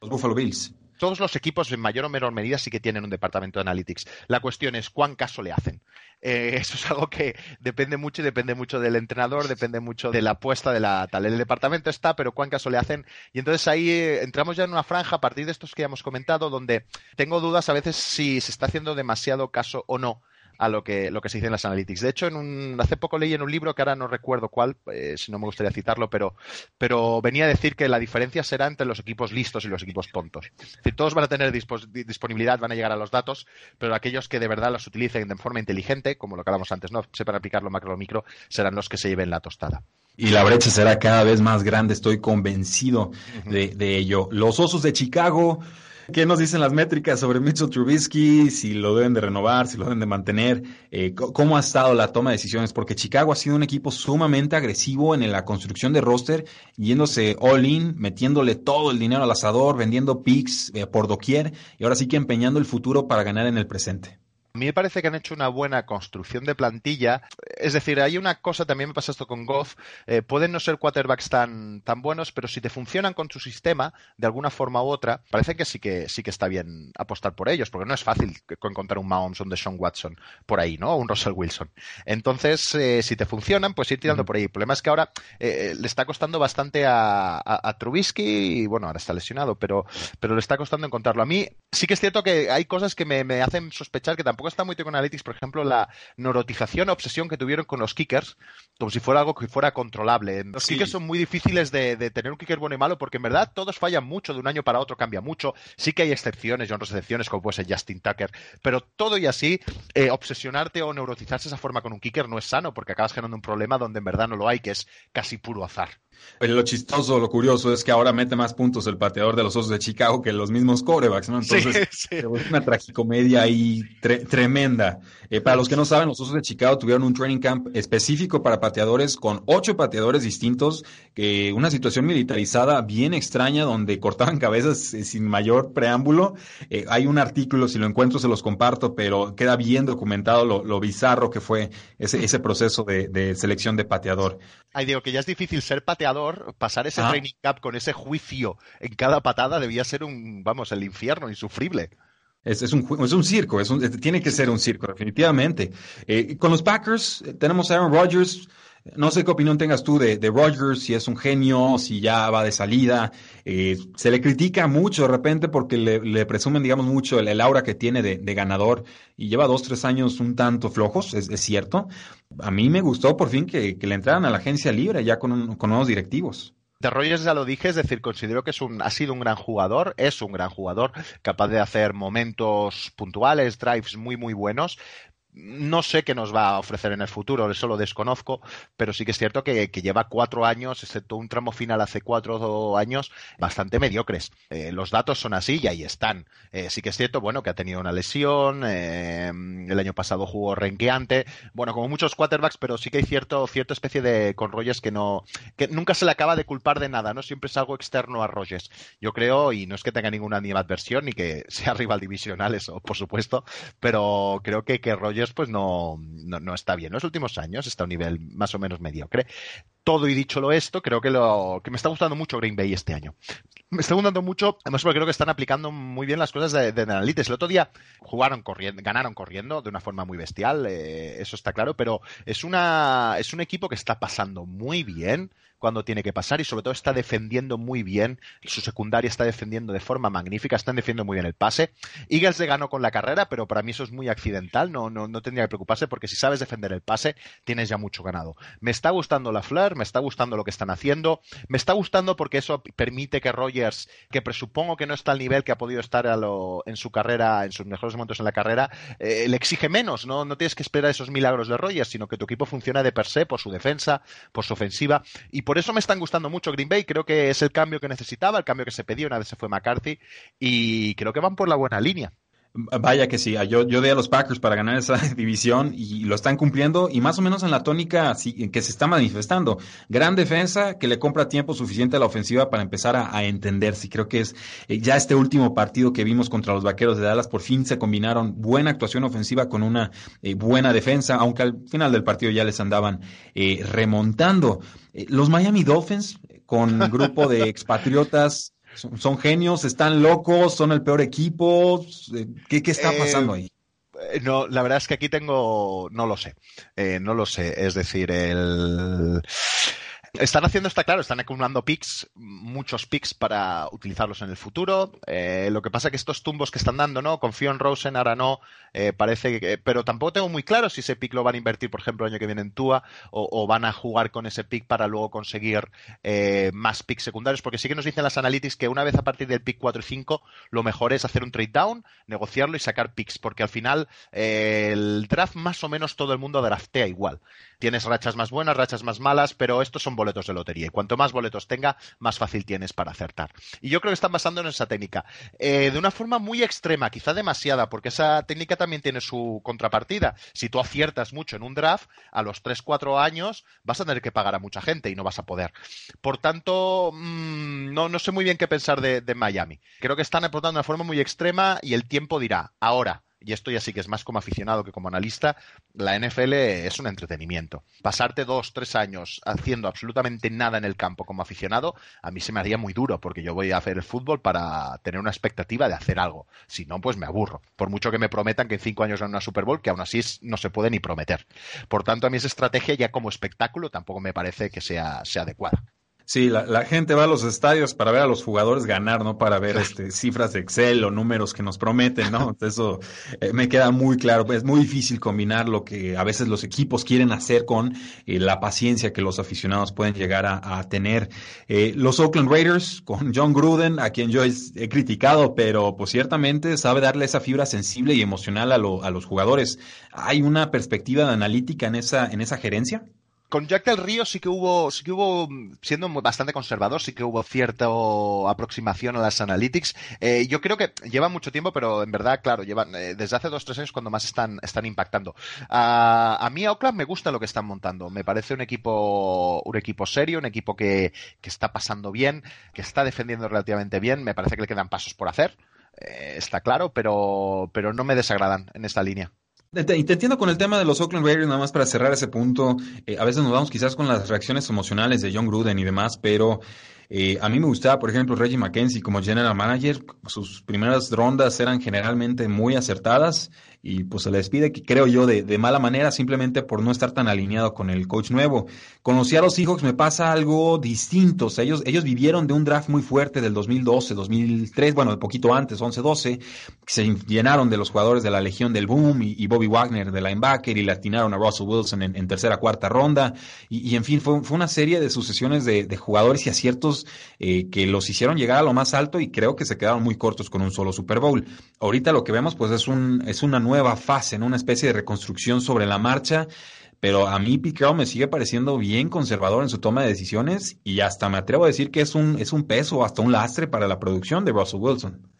Los Buffalo Bills todos los equipos en mayor o menor medida sí que tienen un departamento de analytics. La cuestión es cuán caso le hacen. Eh, eso es algo que depende mucho y depende mucho del entrenador, depende mucho de la apuesta de la tal. El departamento está, pero cuán caso le hacen. Y entonces ahí eh, entramos ya en una franja a partir de estos que ya hemos comentado, donde tengo dudas a veces si se está haciendo demasiado caso o no a lo que, lo que se dice en las analytics. De hecho, en un, hace poco leí en un libro que ahora no recuerdo cuál, eh, si no me gustaría citarlo, pero, pero venía a decir que la diferencia será entre los equipos listos y los equipos tontos. Es decir, todos van a tener disponibilidad, van a llegar a los datos, pero aquellos que de verdad los utilicen de forma inteligente, como lo que hablamos antes, no sepan aplicarlo macro o micro, serán los que se lleven la tostada. Y la brecha será cada vez más grande, estoy convencido de, de ello. Los Osos de Chicago ¿Qué nos dicen las métricas sobre Mitchell Trubisky? Si lo deben de renovar, si lo deben de mantener. Eh, ¿Cómo ha estado la toma de decisiones? Porque Chicago ha sido un equipo sumamente agresivo en la construcción de roster, yéndose all-in, metiéndole todo el dinero al asador, vendiendo picks eh, por doquier y ahora sí que empeñando el futuro para ganar en el presente. A mí me parece que han hecho una buena construcción de plantilla. Es decir, hay una cosa, también me pasa esto con Goff, eh, pueden no ser quarterbacks tan, tan buenos, pero si te funcionan con su sistema, de alguna forma u otra, parece que sí que sí que está bien apostar por ellos, porque no es fácil encontrar un Mahomes o un Deshaun Watson por ahí, ¿no? O un Russell Wilson. Entonces, eh, si te funcionan, pues ir tirando por ahí. El problema es que ahora eh, le está costando bastante a, Trubisky y, bueno, ahora está lesionado, pero, pero le está costando encontrarlo. A mí sí que es cierto que hay cosas que me, me hacen sospechar que tampoco tampoco está muy con Analytics, por ejemplo, la neurotización o obsesión que tuvieron con los kickers, como si fuera algo que fuera controlable. Los kickers son muy difíciles de, tener un kicker bueno y malo, porque en verdad todos fallan mucho, de un año para otro cambia mucho. Sí que hay excepciones, y honras excepciones, como puede ser Justin Tucker, pero todo y así, eh, obsesionarte o neurotizarse esa forma con un kicker no es sano, porque acabas generando un problema donde en verdad no lo hay, que es casi puro azar. Lo chistoso, lo curioso es que ahora mete más puntos el pateador de los Osos de Chicago que los mismos corebacks, ¿no? Entonces, es una tragicomedia ahí tremenda. Eh, para los que no saben, los Osos de Chicago tuvieron un training camp específico para pateadores con ocho pateadores distintos, que una situación militarizada bien extraña donde cortaban cabezas eh, sin mayor preámbulo. Eh, hay un artículo, si lo encuentro se los comparto, pero queda bien documentado lo, bizarro que fue ese, ese proceso de, de selección de pateador. Ay, digo que ya es difícil ser pateador pasar ese ah. training camp con ese juicio en cada patada debía ser un, vamos, el infierno insufrible. Es, es, un, es un circo, es tiene que ser un circo, definitivamente. Eh, con los Packers eh, tenemos a Aaron Rodgers, no sé qué opinión tengas tú de, de Rodgers, si es un genio, si ya va de salida. Eh, se le critica mucho de repente porque le, presumen, digamos, mucho el, aura que tiene de, ganador y lleva dos, tres años un tanto flojos, es, cierto. A mí me gustó por fin que, le entraran a la agencia libre ya con, con nuevos directivos. De Rogers ya lo dije, es decir, considero que es un, ha sido un gran jugador, es un gran jugador, capaz de hacer momentos puntuales, drives muy, muy buenos, no sé qué nos va a ofrecer en el futuro, eso lo desconozco, pero sí que es cierto que, lleva cuatro años, excepto un tramo final hace cuatro años, bastante mediocres. Eh, los datos son así y ahí están. Eh, sí que es cierto, bueno, que ha tenido una lesión, eh, el año pasado jugó renqueante, bueno, como muchos quarterbacks, pero sí que hay cierto, cierta especie de con Rogers que no, que nunca se le acaba de culpar de nada, ¿no? Siempre es algo externo a Rogers. Yo creo, y no es que tenga ninguna adversión ni que [laughs] sea rival divisional, eso, por supuesto, pero creo que, que Rogers pues no, no, está bien. En los últimos años está a un nivel más o menos mediocre. Todo y dicho lo esto, creo que, lo, que me está gustando mucho Green Bay este año. Me está gustando mucho, además porque creo que están aplicando muy bien las cosas de, de. El otro día jugaron corriendo, ganaron corriendo de una forma muy bestial, eh, eso está claro, pero es, una, es un equipo que está pasando muy bien cuando tiene que pasar y sobre todo está defendiendo muy bien, su secundaria está defendiendo de forma magnífica, están defendiendo muy bien el pase. Eagles le ganó con la carrera, pero para mí eso es muy accidental, no, no, no tendría que preocuparse porque si sabes defender el pase, tienes ya mucho ganado. Me está gustando la Fleur, me está gustando lo que están haciendo, me está gustando porque eso permite que Rogers, que presupongo que no está al nivel que ha podido estar en su carrera, en sus mejores momentos en la carrera, eh, le exige menos, ¿no? no tienes que esperar esos milagros de Rogers, sino que tu equipo funciona de per se por su defensa, por su ofensiva y por eso me están gustando mucho Green Bay. Creo que es el cambio que necesitaba, el cambio que se pedía una vez se fue McCarthy. Y creo que van por la buena línea. Vaya que sí, yo, yo di a los Packers para ganar esa [laughs] división y lo están cumpliendo y más o menos en la tónica que se está manifestando. Gran defensa que le compra tiempo suficiente a la ofensiva para empezar a, entenderse. Creo que es eh, ya este último partido que vimos contra los Vaqueros de Dallas, por fin se combinaron buena actuación ofensiva con una eh, buena defensa, aunque al final del partido ya les andaban eh, remontando. los Miami Dolphins con grupo de [laughs] expatriotas son, genios, están locos, son el peor equipo. ¿Qué, qué está pasando ahí? Eh, no, la verdad es que aquí tengo, no lo sé, eh, no lo sé. Es decir, el están haciendo, está claro, están acumulando picks, muchos picks para utilizarlos en el futuro. Eh, lo que pasa es que estos tumbos que están dando, ¿no? Confío en Rosen, ahora no, eh, parece que. Pero tampoco tengo muy claro si ese pick lo van a invertir, por ejemplo, el año que viene en Tua, o, van a jugar con ese pick para luego conseguir eh, más picks secundarios, porque sí que nos dicen las analytics que una vez a partir del pick 4 y 5, lo mejor es hacer un trade down, negociarlo y sacar picks, porque al final el draft más o menos todo el mundo draftea igual. Tienes rachas más buenas, rachas más malas, pero estos son boletos de lotería. Y cuanto más boletos tenga, más fácil tienes para acertar. Y yo creo que están basando en esa técnica. Eh, de una forma muy extrema, quizá demasiada, porque esa técnica también tiene su contrapartida. Si tú aciertas mucho en un draft, a los 3-4 años vas a tener que pagar a mucha gente y no vas a poder. Por tanto, mm, no, no sé muy bien qué pensar de, de Miami. Creo que están aportando de una forma muy extrema y el tiempo dirá, ahora, y esto ya sí que es más como aficionado que como analista, la NFL es un entretenimiento. Pasarte dos, tres años haciendo absolutamente nada en el campo como aficionado, a mí se me haría muy duro, porque yo voy a hacer el fútbol para tener una expectativa de hacer algo. Si no, pues me aburro. Por mucho que me prometan que en cinco años en una Super Bowl, que aún así no se puede ni prometer. Por tanto, a mí esa estrategia ya como espectáculo tampoco me parece que sea, sea adecuada. Sí, la, gente va a los estadios para ver a los jugadores ganar, no para ver este, cifras de Excel o números que nos prometen, ¿no? Eso eh, me queda muy claro. Es muy difícil combinar lo que a veces los equipos quieren hacer con eh, la paciencia que los aficionados pueden llegar a, tener. Eh, los Oakland Raiders con John Gruden, a quien yo he, criticado, pero pues ciertamente sabe darle esa fibra sensible y emocional a, a los jugadores. ¿Hay una perspectiva de analítica en esa, en esa gerencia? Con Jack del Río sí que hubo, sí que hubo, siendo bastante conservador, sí que hubo cierta aproximación a las analytics. Eh, yo creo que lleva mucho tiempo, pero en verdad, claro, llevan eh, desde hace dos tres años cuando más están, están impactando. a mí Oakland me gusta lo que están montando. Me parece un equipo, un equipo serio, un equipo que, que está pasando bien, que está defendiendo relativamente bien. Me parece que le quedan pasos por hacer. Eh, está claro, pero, pero no me desagradan en esta línea. Te, te, entiendo con el tema de los Oakland Raiders, nada más para cerrar ese punto. Eh, a veces nos vamos quizás con las reacciones emocionales de John Gruden y demás, pero eh, a mí me gustaba, por ejemplo, Reggie McKenzie como general manager. Sus primeras rondas eran generalmente muy acertadas y pues se le despide, que creo yo, de, de, mala manera, simplemente por no estar tan alineado con el coach nuevo. A los Seahawks, me pasa algo distinto. O sea, ellos, ellos vivieron de un draft muy fuerte del 2012, 2003, bueno, de poquito antes, 11-12, se llenaron de los jugadores de la Legión del Boom y, Bobby Wagner de linebacker y latinaron a Russell Wilson en, tercera, cuarta ronda. Y, en fin, fue, fue, una serie de sucesiones de, de jugadores y aciertos eh, que los hicieron llegar a lo más alto y creo que se quedaron muy cortos con un solo Super Bowl. Ahorita lo que vemos pues es, un, es una nueva fase, en una especie de reconstrucción sobre la marcha. Pero a mí Pete me sigue pareciendo bien conservador en su toma de decisiones y hasta me atrevo a decir que es un, es un peso, hasta un lastre para la producción de Russell Wilson.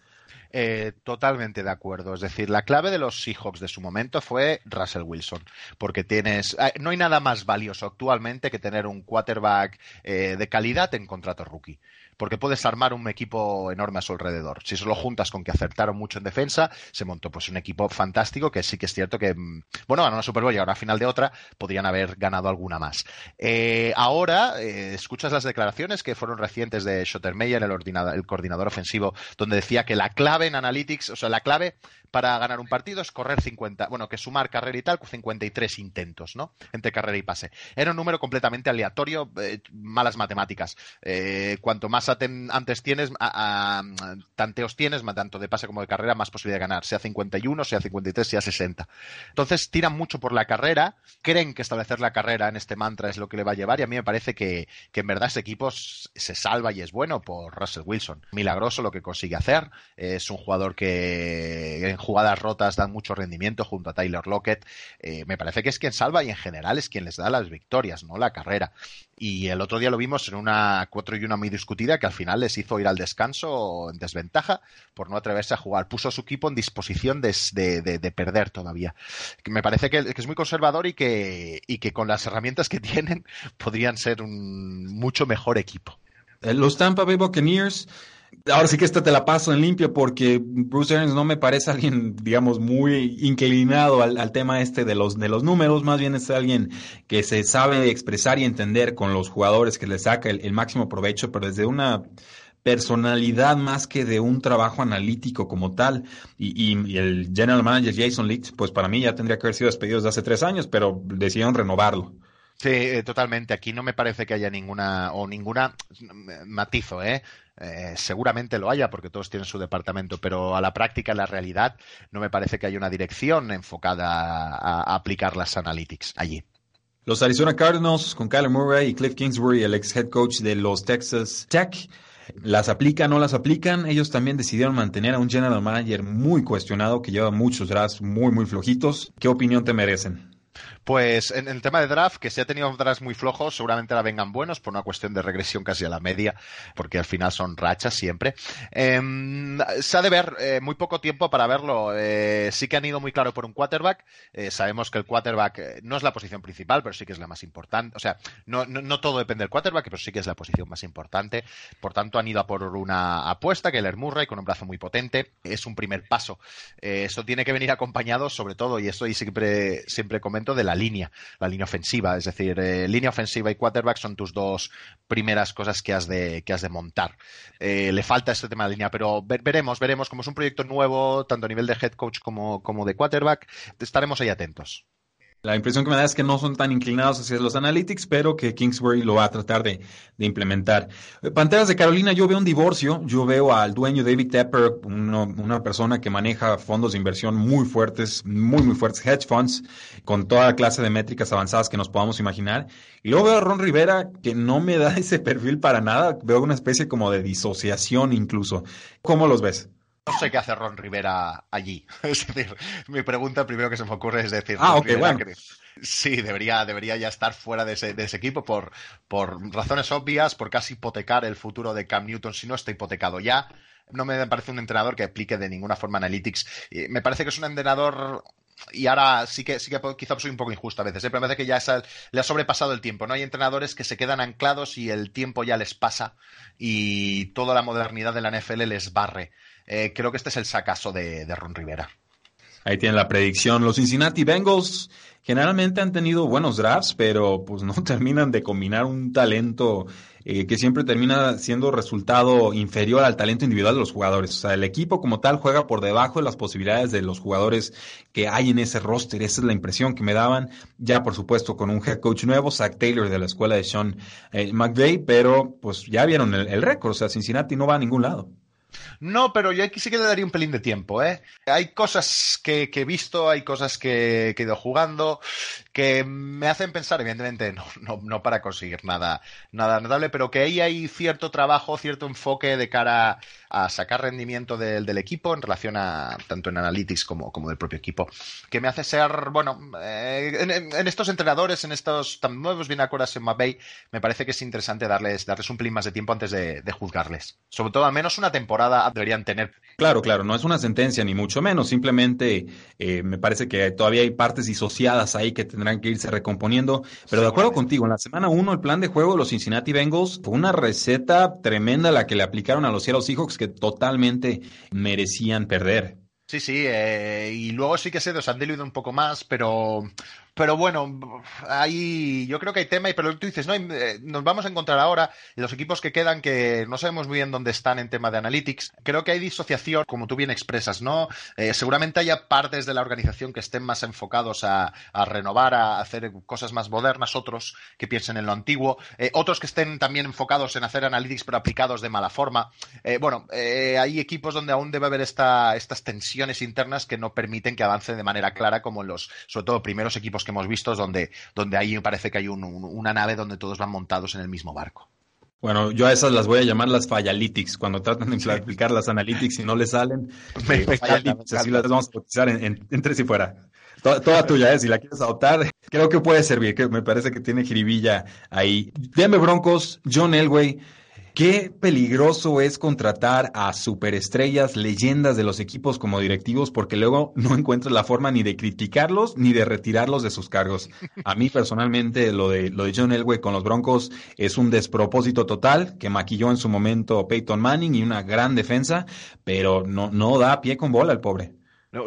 Eh, totalmente de acuerdo. Es decir, la clave de los Seahawks de su momento fue Russell Wilson, porque tienes, eh, no hay nada más valioso actualmente que tener un quarterback eh, de calidad en contrato rookie porque puedes armar un equipo enorme a su alrededor. Si eso lo juntas con que acertaron mucho en defensa, se montó pues un equipo fantástico que sí que es cierto que, mm, bueno, ganó una Super Bowl y ahora a final de otra podrían haber ganado alguna más. Eh, ahora, eh, escuchas las declaraciones que fueron recientes de Schottermeyer, el, el coordinador ofensivo, donde decía que la clave en Analytics, o sea, la clave para ganar un partido es correr 50, bueno, que sumar carrera y tal, 53 intentos, ¿no? Entre carrera y pase. Era un número completamente aleatorio, eh, malas matemáticas. cuanto más antes tienes, tanteos tienes, tanto de pase como de carrera, más posibilidad de ganar, sea 51, sea 53, sea 60. Entonces tiran mucho por la carrera, creen que establecer la carrera en este mantra es lo que le va a llevar y a mí me parece que, en verdad ese equipo se salva y es bueno por Russell Wilson. Milagroso lo que consigue hacer, es un jugador que en jugadas rotas da mucho rendimiento junto a Tyler Lockett. Eh, me parece que es quien salva y en general es quien les da las victorias, no la carrera. Y el otro día lo vimos en una 4 y 1 muy discutida que al final les hizo ir al descanso en desventaja por no atreverse a jugar. Puso su equipo en disposición de, perder todavía. Me parece que, es muy conservador y que, y que con las herramientas que [laughs] tienen podrían ser un mucho mejor equipo. Eh, los Tampa Bay Buccaneers Ahora sí que esta te la paso en limpio porque Bruce Arians no me parece alguien, digamos, muy inclinado al, tema este de los, de los números, más bien es alguien que se sabe expresar y entender con los jugadores, que le saca el, máximo provecho, pero desde una personalidad más que de un trabajo analítico como tal. Y, y, el general manager Jason Leach, pues para mí ya tendría que haber sido despedido desde hace tres años, pero decidieron renovarlo. Sí, eh, totalmente. Aquí no me parece que haya ninguna o ninguna matizo, ¿eh? ¿Eh? seguramente lo haya porque todos tienen su departamento, pero a la práctica, en la realidad, no me parece que haya una dirección enfocada a, aplicar las analytics allí. Los Arizona Cardinals con Kyler Murray y Cliff Kingsbury, el ex head coach de los Texas Tech, las aplican, no las aplican. Ellos también decidieron mantener a un general manager muy cuestionado que lleva muchos drafts muy, muy flojitos. ¿Qué opinión te merecen? Pues en el tema de draft, que se ha tenido drafts muy flojos, seguramente la vengan buenos por una cuestión de regresión casi a la media, porque al final son rachas siempre. Em, se ha de ver eh, muy poco tiempo para verlo. Eh, sí que han ido muy claro por un quarterback. Eh, sabemos que el quarterback no es la posición principal, pero sí que es la más importante. O sea, no, no, todo depende del quarterback, pero sí que es la posición más importante. Por tanto, han ido a por una apuesta, que el Murray, con un brazo muy potente. Es un primer paso. eso tiene que venir acompañado, sobre todo, y esto siempre, siempre comento, de la línea, la línea ofensiva. Es decir, eh, línea ofensiva y quarterback son tus dos primeras cosas que has de, que has de montar. Eh, le falta este tema de línea, pero veremos, veremos. Como es un proyecto nuevo, tanto a nivel de head coach como, como de quarterback, estaremos ahí atentos. La impresión que me da es que no son tan inclinados hacia los analytics, pero que Kingsbury lo va a tratar de, implementar. Panteras de Carolina, yo veo un divorcio. Yo veo al dueño David Tepper, una persona que maneja fondos de inversión muy fuertes, muy, muy fuertes, hedge funds, con toda clase de métricas avanzadas que nos podamos imaginar. Y luego veo a Ron Rivera, que no me da [laughs] ese perfil para nada. Veo una especie como de disociación incluso. ¿Cómo los ves? No sé qué hace Ron Rivera allí. [laughs] Es decir, mi pregunta primero que se me ocurre es decir, ah, bueno. sí, debería, debería ya estar fuera de ese, de ese equipo por, por razones obvias, por casi hipotecar el futuro de Cam Newton si no está hipotecado ya. No me parece un entrenador que aplique de ninguna forma Analytics. Me parece que es un entrenador y ahora sí que, sí que quizá soy un poco injusto a veces, ¿eh? pero me parece que ya le ha sobrepasado el tiempo. No hay entrenadores que se quedan anclados y el tiempo ya les pasa y toda la modernidad de la NFL les barre. Eh, creo que este es el sacaso de, Ron Rivera. Ahí tiene la predicción. Los Cincinnati Bengals generalmente han tenido buenos drafts, pero pues no [laughs] terminan de combinar un talento eh, que siempre termina siendo resultado inferior al talento individual de los jugadores. O sea, el equipo como tal juega por debajo de las posibilidades de los jugadores que hay en ese roster. Esa es la impresión que me daban. Ya, por supuesto, con un head coach nuevo, Zach Taylor de la escuela de Sean eh, McVay, pero pues ya vieron el récord. O sea, Cincinnati no va a ningún lado. No, pero yo aquí sí que le daría un pelín de tiempo, ¿eh? Hay cosas que, he visto, hay cosas que, he ido jugando, que me hacen pensar, evidentemente, no, no, no, para conseguir nada, nada notable, pero que ahí hay cierto trabajo, cierto enfoque de cara a sacar rendimiento del, del equipo en relación a tanto en analytics como, como del propio equipo, que me hace ser, bueno, eh, en, estos entrenadores, en estos tan nuevos bien acuerdas en Mapei, me parece que es interesante darles, darles un pelín más de tiempo antes de, de juzgarles. Sobre todo, al menos una temporada deberían tener. Claro, claro, no es una sentencia ni mucho menos, simplemente eh, me parece que todavía hay partes disociadas ahí que tendrán que irse recomponiendo, pero de acuerdo contigo, en la semana 1 el plan de juego de los Cincinnati Bengals fue una receta tremenda la que le aplicaron a los Seattle Seahawks que totalmente merecían perder. Sí, sí, eh, y luego sí que se los han diluido un poco más, pero pero bueno, ahí yo creo que hay tema, y pero tú dices, no, eh, nos vamos a encontrar ahora los equipos que quedan que no sabemos muy bien dónde están en tema de analytics. Creo que hay disociación, como tú bien expresas, ¿no? Eh, seguramente haya partes de la organización que estén más enfocados a, renovar, a hacer cosas más modernas, otros que piensen en lo antiguo, eh, otros que estén también enfocados en hacer analytics pero aplicados de mala forma. bueno, hay equipos donde aún debe haber esta, estas tensiones internas que no permiten que avance de manera clara como en los, sobre todo, primeros equipos que hemos visto donde, donde ahí parece que hay una nave donde todos van montados en el mismo barco. Bueno, yo a esas las voy a llamar las fallalytics, cuando tratan de aplicar las analytics y no le salen. [laughs] Eh, así las vamos a utilizar en, tres y fuera. Toda, tuya, ¿eh? si la quieres adoptar, creo que puede servir, que me parece que tiene jiribilla ahí. Deme Broncos, John Elway, Qué peligroso es contratar a superestrellas, leyendas de los equipos como directivos, porque luego no encuentras la forma ni de criticarlos ni de retirarlos de sus cargos. A mí personalmente lo de, lo de John Elway con los Broncos es un despropósito total que maquilló en su momento Peyton Manning y una gran defensa, pero no, no da pie con bola el pobre.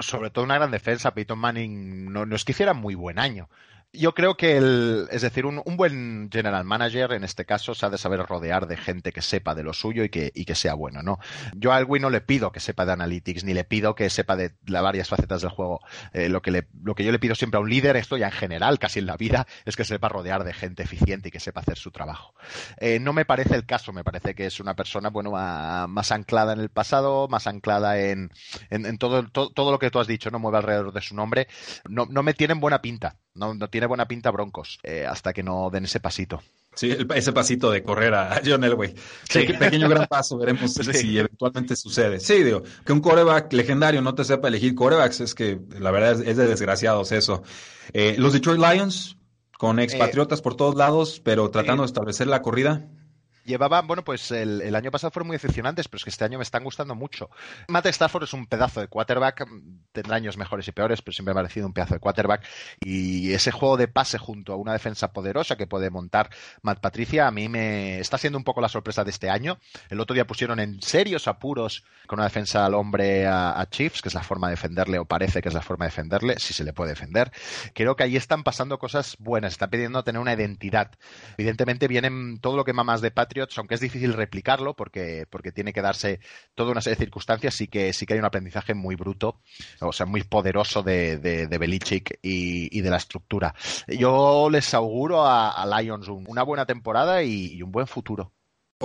sobre todo una gran defensa. Peyton Manning no, no es que hiciera muy buen año. Yo creo que el, es decir, un, buen general manager en este caso se ha de saber rodear de gente que sepa de lo suyo y que, y que sea bueno, ¿no? Yo a Elwin no le pido que sepa de analytics, ni le pido que sepa de las varias facetas del juego. Eh, lo, que le, lo que yo le pido siempre a un líder, esto ya en general, casi en la vida, es que sepa rodear de gente eficiente y que sepa hacer su trabajo. Eh, no me parece el caso, me parece que es una persona, bueno, más anclada en el pasado, más anclada en, en, todo, todo, lo que tú has dicho, no mueve alrededor de su nombre. No, no me tienen buena pinta, no, no tiene buena pinta Broncos eh, hasta que no den ese pasito. Sí, ese pasito de correr a John Elway. Sí. pequeño gran paso, veremos [laughs] si eventualmente sucede. Sí, digo, que un coreback legendario no te sepa elegir corebacks, es que la verdad es, de desgraciados eso. Eh, los Detroit Lions, con expatriotas por todos lados, pero tratando de establecer la corrida. Llevaban, bueno, pues el, año pasado fueron muy decepcionantes, pero es que este año me están gustando mucho. Matt Stafford es un pedazo de quarterback, tendrá años mejores y peores, pero siempre ha parecido un pedazo de quarterback. Y ese juego de pase junto a una defensa poderosa que puede montar Matt Patricia, a mí me está siendo un poco la sorpresa de este año. El otro día pusieron en serios apuros con una defensa al hombre a, Chiefs, que es la forma de defenderle, o parece que es la forma de defenderle, si se le puede defender. Creo que ahí están pasando cosas buenas, están pidiendo tener una identidad. Evidentemente vienen todo lo que mamas de Patricia aunque es difícil replicarlo porque, porque tiene que darse toda una serie de circunstancias, sí que, sí que hay un aprendizaje muy bruto, o sea, muy poderoso de, de, Belichick y, de la estructura. Yo les auguro a, Lions una buena temporada y un buen futuro.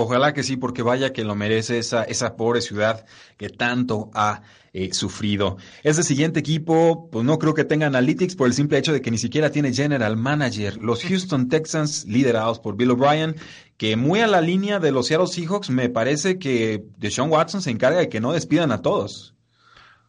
Ojalá que sí, porque vaya que lo merece esa, esa pobre ciudad que tanto ha eh, sufrido. Ese siguiente equipo, pues no creo que tenga analytics por el simple hecho de que ni siquiera tiene general manager. Los Houston Texans, liderados por Bill O'Brien, que muy a la línea de los Seattle Seahawks, me parece que Deshaun Watson se encarga de que no despidan a todos.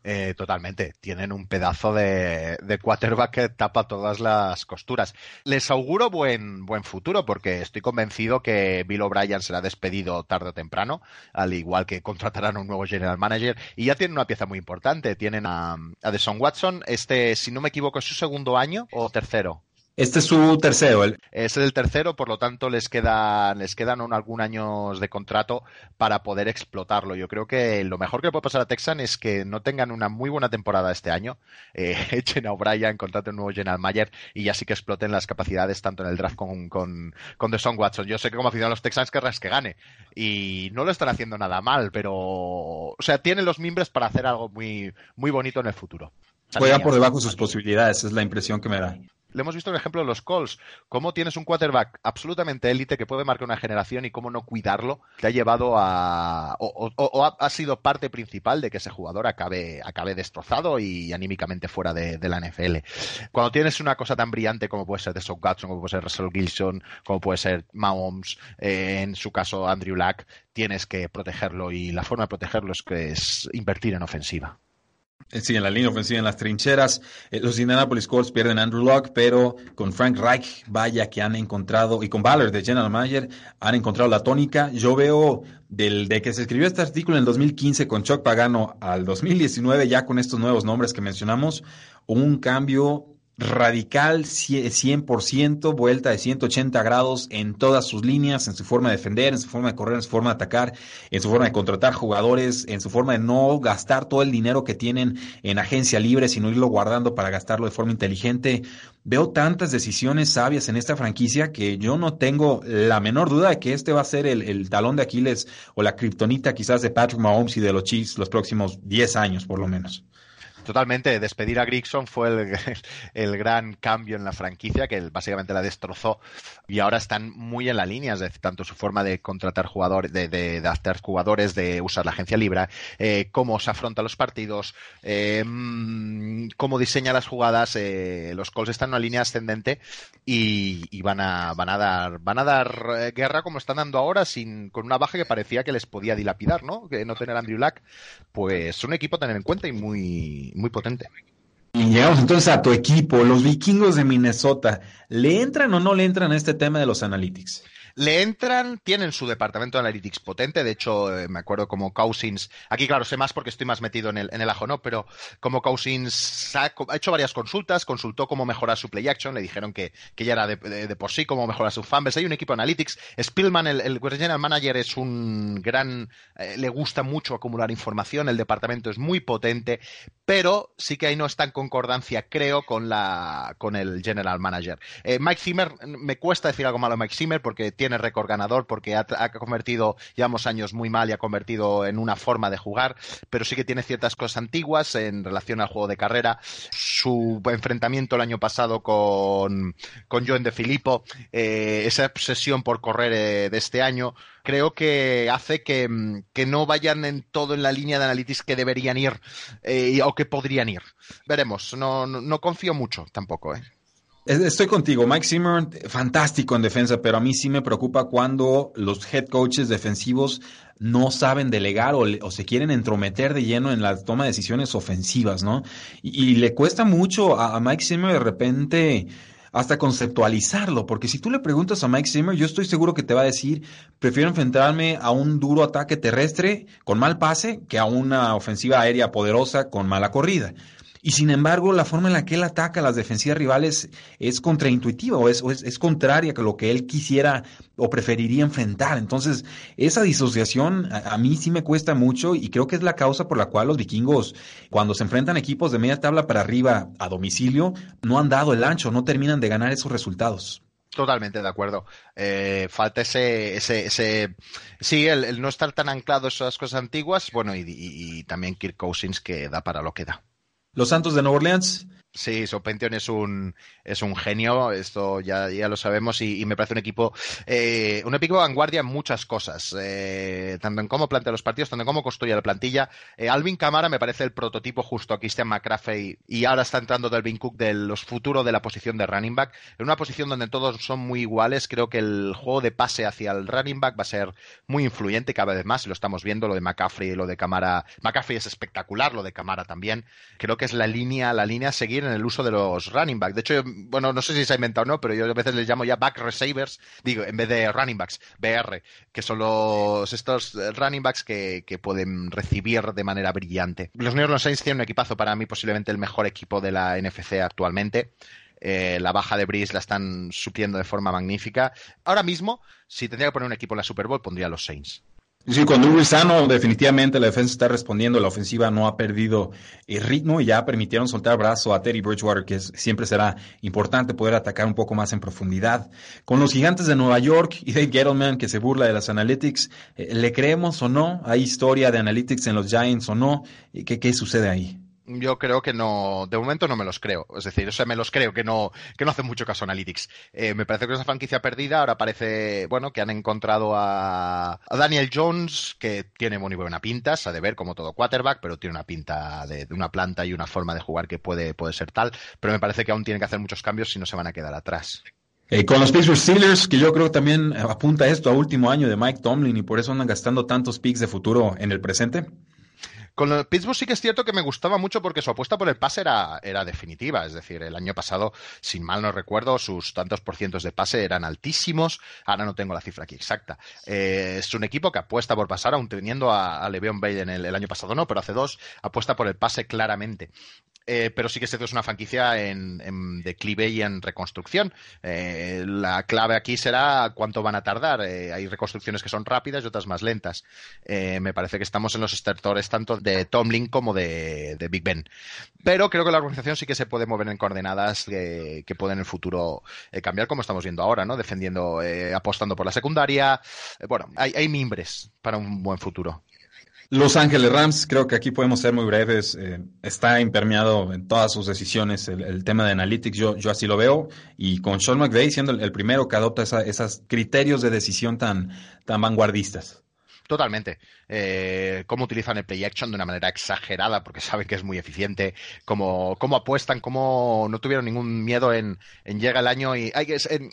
Eh, totalmente. Tienen un pedazo de, de, quarterback que tapa todas las costuras. Les auguro buen, buen futuro porque estoy convencido que Bill O'Brien será despedido tarde o temprano, al igual que contratarán un nuevo general manager. Y ya tienen una pieza muy importante. Tienen a, a Deshaun Watson. Este, si no me equivoco, es su segundo año o tercero. Este es su tercero. Este es el tercero, por lo tanto les quedan, les quedan algún años de contrato para poder explotarlo. Yo creo que lo mejor que puede pasar a Texan es que no tengan una muy buena temporada este año, eh, [laughs] echen a O'Brien, contraten un nuevo General Mayer y ya sí que exploten las capacidades tanto en el draft con, con, con Deshaun Watson. Yo sé que como aficionado a los Texans querrás que gane y no lo están haciendo nada mal, pero o sea, tienen los mimbres para hacer algo muy, muy bonito en el futuro. Juegan por debajo de sus posibilidades, es la impresión que me da le hemos visto el ejemplo de los Colts, cómo tienes un quarterback absolutamente élite que puede marcar una generación y cómo no cuidarlo, te ha llevado a. o, ha, sido parte principal de que ese jugador acabe, acabe destrozado y anímicamente fuera de, la NFL. Cuando tienes una cosa tan brillante como puede ser de Gatson, como puede ser Russell Gilson, como puede ser Mahomes, eh, en su caso Andrew Luck, tienes que protegerlo y la forma de protegerlo es que es invertir en ofensiva. Eh, sí, en la línea ofensiva, en las trincheras. Eh, los Indianapolis Colts pierden a Andrew Locke, pero con Frank Reich, vaya que han encontrado, y con Ballard de General Manager, han encontrado la tónica. Yo veo del, de que se escribió este artículo en el 2015 con Chuck Pagano al 2019, ya con estos nuevos nombres que mencionamos, un cambio radical 100%, vuelta de 180 grados en todas sus líneas, en su forma de defender, en su forma de correr, en su forma de atacar, en su forma de contratar jugadores, en su forma de no gastar todo el dinero que tienen en agencia libre, sino irlo guardando para gastarlo de forma inteligente. Veo tantas decisiones sabias en esta franquicia que yo no tengo la menor duda de que este va a ser el, el talón de Aquiles o la kriptonita quizás de Patrick Mahomes y de los Chiefs los próximos 10 años por lo menos. Totalmente, despedir a Grigson fue [laughs] el, gran cambio en la franquicia que básicamente la destrozó y ahora están muy en la línea, tanto su forma de contratar jugadores, de, de, hacer jugadores, de usar la agencia libre, eh, cómo se afronta los partidos, eh, mm, cómo diseña las jugadas, eh, los Colts están en una línea ascendente y, van a van a dar van a dar guerra como están dando ahora sin con una baja que parecía que les podía dilapidar, ¿no? Que no tener a Andrew Luck, pues un equipo a tener en cuenta y muy muy potente. Y llegamos entonces a tu equipo, los vikingos de Minnesota. ¿Le entran o no le entran a este tema de los analytics? Le entran, tienen su departamento de analytics potente, de hecho, eh, me acuerdo como Cousins, aquí claro, sé más porque estoy más metido en el, en el ajo, ¿no? Pero como Cousins ha, hecho varias consultas, consultó cómo mejorar su play action, le dijeron que, que ya era de, por sí, cómo mejorar su fanbase. Hay un equipo de analytics. Spillman, el, el general manager, es un gran, eh, le gusta mucho acumular información, el departamento es muy potente, pero sí que ahí no está en concordancia, creo, con la, con el general manager. Eh, Mike Zimmer, me cuesta decir algo malo a Mike Zimmer porque tiene récord ganador porque ha, convertido, llevamos años muy mal y ha convertido en una forma de jugar, pero sí que tiene ciertas cosas antiguas en relación al juego de carrera. Su enfrentamiento el año pasado con, con Joen de Filippo, eh, esa obsesión por correr eh, de este año, creo que hace que, no vayan en todo en la línea de analytics que deberían ir eh, o que podrían ir. Veremos, no, no, no confío mucho tampoco. ¿eh? Estoy contigo. Mike Zimmer, fantástico en defensa, pero a mí sí me preocupa cuando los head coaches defensivos no saben delegar o, se quieren entrometer de lleno en la toma de decisiones ofensivas, ¿no? Y, le cuesta mucho a, a Mike Zimmer de repente hasta conceptualizarlo, porque si tú le preguntas a Mike Zimmer, yo estoy seguro que te va a decir, prefiero enfrentarme a un duro ataque terrestre con mal pase que a una ofensiva aérea poderosa con mala corrida. Y sin embargo, la forma en la que él ataca a las defensivas rivales es contraintuitiva o es, es, contraria a lo que él quisiera o preferiría enfrentar. Entonces, esa disociación a, mí sí me cuesta mucho y creo que es la causa por la cual los vikingos, cuando se enfrentan equipos de media tabla para arriba a domicilio, no han dado el ancho, no terminan de ganar esos resultados. Totalmente de acuerdo. Eh, falta ese, ese, ese sí, el, no estar tan anclado a esas cosas antiguas, bueno, y, y también Kirk Cousins que da para lo que da. Los Santos de Nueva Orleans Sí, Sopention es un, es un genio, esto ya, ya lo sabemos, y, me parece un equipo, eh, un equipo vanguardia en muchas cosas, eh, tanto en cómo plantea los partidos, tanto en cómo construye la plantilla. Eh, Alvin Camara me parece el prototipo justo a Christian McCraffey y ahora está entrando Delvin Cook de los futuros de la posición de running back. En una posición donde todos son muy iguales, creo que el juego de pase hacia el running back va a ser muy influyente cada vez más, y lo estamos viendo, lo de McCaffrey y lo de Camara. McCaffrey es espectacular, lo de Camara también. Creo que es la línea, la línea a seguir en el uso de los running backs. De hecho, bueno, no sé si se ha inventado o no, pero yo a veces les llamo ya back receivers, digo, en vez de running backs, BR, que son los estos running backs que, pueden recibir de manera brillante. Los New Orleans Saints tienen un equipazo para mí, posiblemente el mejor equipo de la NFC actualmente. Eh, la baja de Breeze la están supliendo de forma magnífica. Ahora mismo, si tendría que poner un equipo en la Super Bowl, pondría a los Saints. Sí, con Drew sano, definitivamente la defensa está respondiendo, la ofensiva no ha perdido el ritmo y ya permitieron soltar brazo a Terry Bridgewater, que siempre será importante poder atacar un poco más en profundidad. Con los gigantes de Nueva York y Dave Gettleman, que se burla de las analytics, eh, ¿le creemos o no? ¿Hay historia de analytics en los Giants o no? ¿Qué, qué sucede ahí? Yo creo que no, de momento no me los creo. Es decir, o sea, me los creo que no, que no hacen mucho caso a Analytics. Eh, me parece que es una franquicia perdida. Ahora parece, bueno, que han encontrado a, Daniel Jones, que tiene muy buena pinta, se ha de ver como todo quarterback, pero tiene una pinta de, una planta y una forma de jugar que puede, puede ser tal. Pero me parece que aún tiene que hacer muchos cambios si no se van a quedar atrás. Eh, con los Pittsburgh Steelers, que yo creo también apunta esto a último año de Mike Tomlin y por eso andan gastando tantos picks de futuro en el presente. Con Pittsburgh sí que es cierto que me gustaba mucho porque su apuesta por el pase era, era definitiva. Es decir, el año pasado, sin mal no recuerdo, sus tantos por cientos de pase eran altísimos. Ahora no tengo la cifra aquí exacta. Eh, es un equipo que apuesta por pasar, aún teniendo a, a Le'Veon en el, año pasado, no, pero hace dos, apuesta por el pase claramente. Eh, pero sí que es una franquicia en, declive y en reconstrucción. Eh, la clave aquí será cuánto van a tardar. Eh, hay reconstrucciones que son rápidas y otras más lentas. me parece que estamos en los estertores tanto de Tomlin como de, Big Ben. Pero creo que la organización sí que se puede mover en coordenadas que, pueden en el futuro cambiar, como estamos viendo ahora, ¿no? Defendiendo, apostando por la secundaria. bueno, hay mimbres para un buen futuro. Los Ángeles Rams, creo que aquí podemos ser muy breves. Eh, está impermeado en todas sus decisiones el, tema de analytics, yo, yo así lo veo. Y con Sean McVay siendo el, primero que adopta esos criterios de decisión tan, tan vanguardistas. Totalmente. Eh, cómo utilizan el play action de una manera exagerada porque saben que es muy eficiente, cómo, cómo apuestan, cómo no tuvieron ningún miedo en, en llega el año y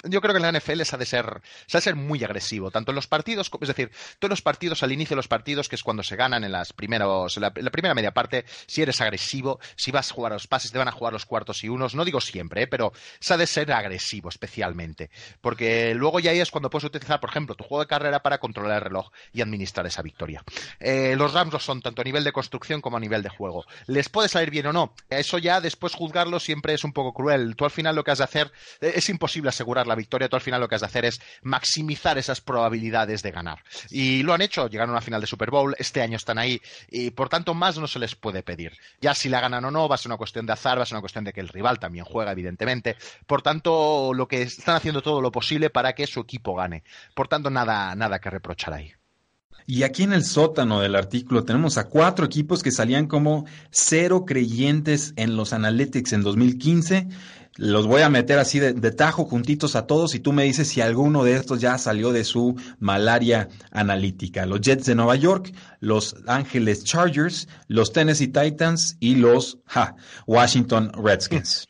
yo creo que en la NFL se ha de ser, muy agresivo, tanto en los partidos, es decir, todos los partidos, al inicio de los partidos, que es cuando se ganan en las primeros, la, primera media parte, si eres agresivo, si vas a jugar a los pases, te van a jugar los cuartos y unos, no digo siempre, eh, pero se ha de ser agresivo especialmente, porque luego ya ahí es cuando puedes utilizar, por ejemplo, tu juego de carrera para controlar el reloj y administrar esa victoria. Eh, los Rams lo son tanto a nivel de construcción como a nivel de juego. ¿Les puede salir bien o no? Eso ya después juzgarlo siempre es un poco cruel. Tú al final lo que has de hacer eh, es imposible asegurar la victoria. Tú al final lo que has de hacer es maximizar esas probabilidades de ganar. Y lo han hecho, llegaron a una final de Super Bowl, este año están ahí y por tanto más no se les puede pedir. Ya si la ganan o no va a ser una cuestión de azar, va a ser una cuestión de que el rival también juega, evidentemente. Por tanto, lo que están haciendo todo lo posible para que su equipo gane. Por tanto, nada, nada que reprochar ahí. Y aquí en el sótano del artículo tenemos a cuatro equipos que salían como cero creyentes en los analytics en 2015. Los voy a meter así de, tajo juntitos a todos y tú me dices si alguno de estos ya salió de su malaria analítica. Los Jets de Nueva York, los Ángeles Chargers, los Tennessee Titans y los Washington Redskins.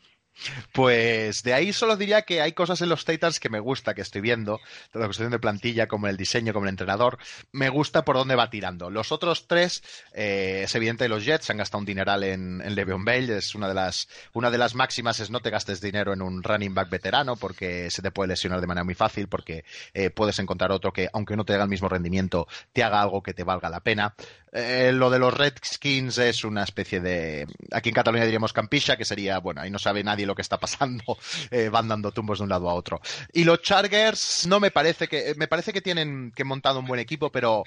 Pues de ahí solo diría que hay cosas en los Titans que me gusta, que estoy viendo, toda la cuestión de plantilla, como el diseño, como el entrenador, me gusta por dónde va tirando. Los otros tres, eh, es evidente, los Jets han gastado un dineral en, en Le'Veon Bell, es una de las una de las máximas es no te gastes dinero en un running back veterano porque se te puede lesionar de manera muy fácil, porque eh, puedes encontrar otro que, aunque no te haga el mismo rendimiento, te haga algo que te valga la pena. Eh, lo de los Redskins es una especie de. Aquí en Cataluña diríamos campisha, que sería, bueno, ahí no sabe nadie lo que está pasando, [laughs] eh, van dando tumbos de un lado a otro. Y los Chargers no me parece que. Me parece que tienen que montado un buen equipo, pero,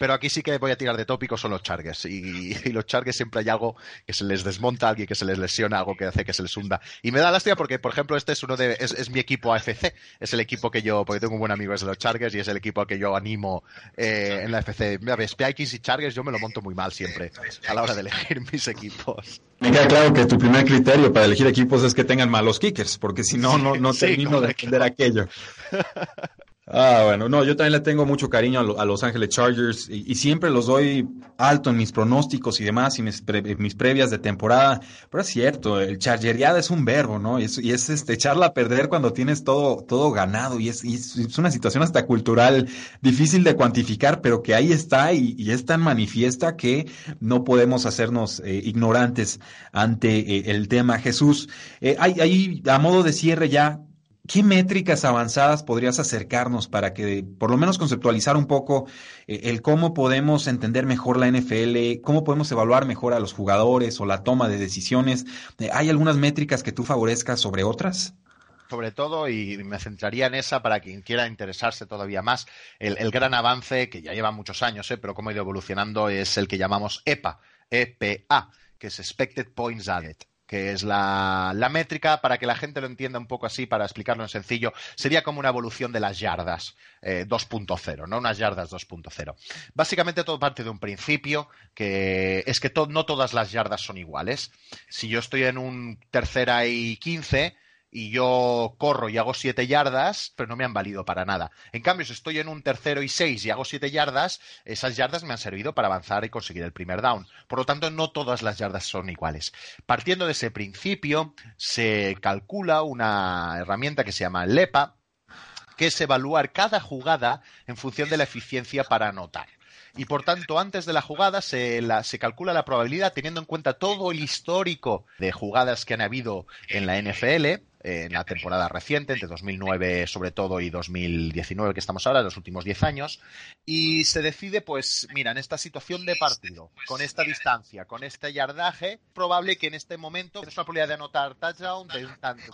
pero aquí sí que voy a tirar de tópico, son los Chargers. [laughs] Y, los Chargers siempre hay algo que se les desmonta, alguien que se les lesiona, algo que hace que se les hunda. Y me da lástima porque, por ejemplo, este es uno de. Es, mi equipo AFC, es el equipo que yo. Porque tengo un buen amigo, es de los Chargers, y es el equipo al que yo animo eh, en la AFC. Mira, Spikes y Chargers, yo me lo monto muy mal siempre a la hora de elegir [laughs] mis equipos. Me queda claro que tu primer criterio para elegir equipos es que tengan malos kickers, porque si no, no, no termino de entender aquello. [laughs] Ah, bueno, no, yo también le tengo mucho cariño a, Los Ángeles Chargers y, siempre los doy alto en mis pronósticos y demás y mis, previas de temporada. Pero es cierto, el chargeriada es un verbo, ¿no? Y es, este, echarla a perder cuando tienes todo, todo ganado y es, una situación hasta cultural difícil de cuantificar, pero que ahí está y, es tan manifiesta que no podemos hacernos eh, ignorantes ante eh, el tema. Jesús, eh, a modo de cierre ya, ¿Qué métricas avanzadas podrías acercarnos para que, por lo menos, conceptualizar un poco eh, el cómo podemos entender mejor la NFL, cómo podemos evaluar mejor a los jugadores o la toma de decisiones? Eh, ¿Hay algunas métricas que tú favorezcas sobre otras? sobre todo, y me centraría en esa para quien quiera interesarse todavía más, el, gran avance que ya lleva muchos años, ¿eh? pero cómo ha ido evolucionando, es el que llamamos EPA, EPA, que es Expected Points Added que es la, métrica, para que la gente lo entienda un poco así, para explicarlo en sencillo, sería como una evolución de las yardas 2.0, eh, ¿no? Unas yardas 2.0. Básicamente todo parte de un principio, que es que no todas las yardas son iguales. Si yo estoy en un tercera y 15, y yo corro y hago siete yardas, pero no me han valido para nada. En cambio, si estoy en un tercero y seis y hago siete yardas, esas yardas me han servido para avanzar y conseguir el primer down. Por lo tanto, no todas las yardas son iguales. Partiendo de ese principio, se calcula una herramienta que se llama LEPA, que es evaluar cada jugada en función de la eficiencia para anotar y por tanto antes de la jugada se, se, calcula la probabilidad teniendo en cuenta todo el histórico de jugadas que han habido en la NFL en la temporada reciente, entre 2009 sobre todo y 2019 que estamos ahora, los últimos 10 años, y se decide, pues, mira, en esta situación de partido, con esta distancia, con este yardaje, probable que en este momento tienes una probabilidad de anotar touchdown.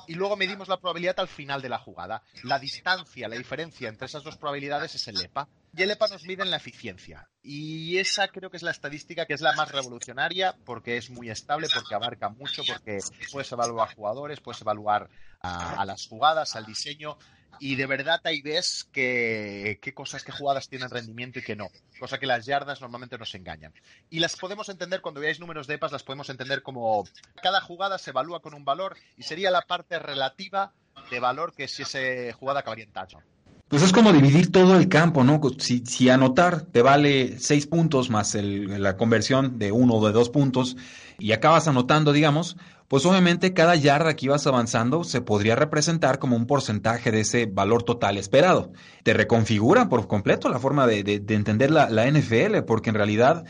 Y luego medimos la probabilidad al final de la jugada. La distancia, la diferencia entre esas dos probabilidades es el EPA. Y el EPA nos mide en la eficiencia. Y esa creo que es la estadística que es la más revolucionaria porque es muy estable, porque abarca mucho, porque puedes evaluar jugadores, puedes evaluar a, las jugadas, al diseño y de verdad ahí ves qué cosas, qué jugadas tienen rendimiento y qué no. Cosa que las yardas normalmente nos engañan. Y las podemos entender, cuando veáis números de EPAs, las podemos entender como cada jugada se evalúa con un valor y sería la parte relativa de valor que si esa jugada acabaría en touchdown. Pues es como dividir todo el campo, ¿no? Si, si anotar te vale seis puntos más el, la conversión de uno o de dos puntos y acabas anotando, digamos, pues obviamente cada yarda que ibas avanzando se podría representar como un porcentaje de ese valor total esperado. Te reconfigura por completo la forma de, de, entender la, la, NFL, porque en realidad,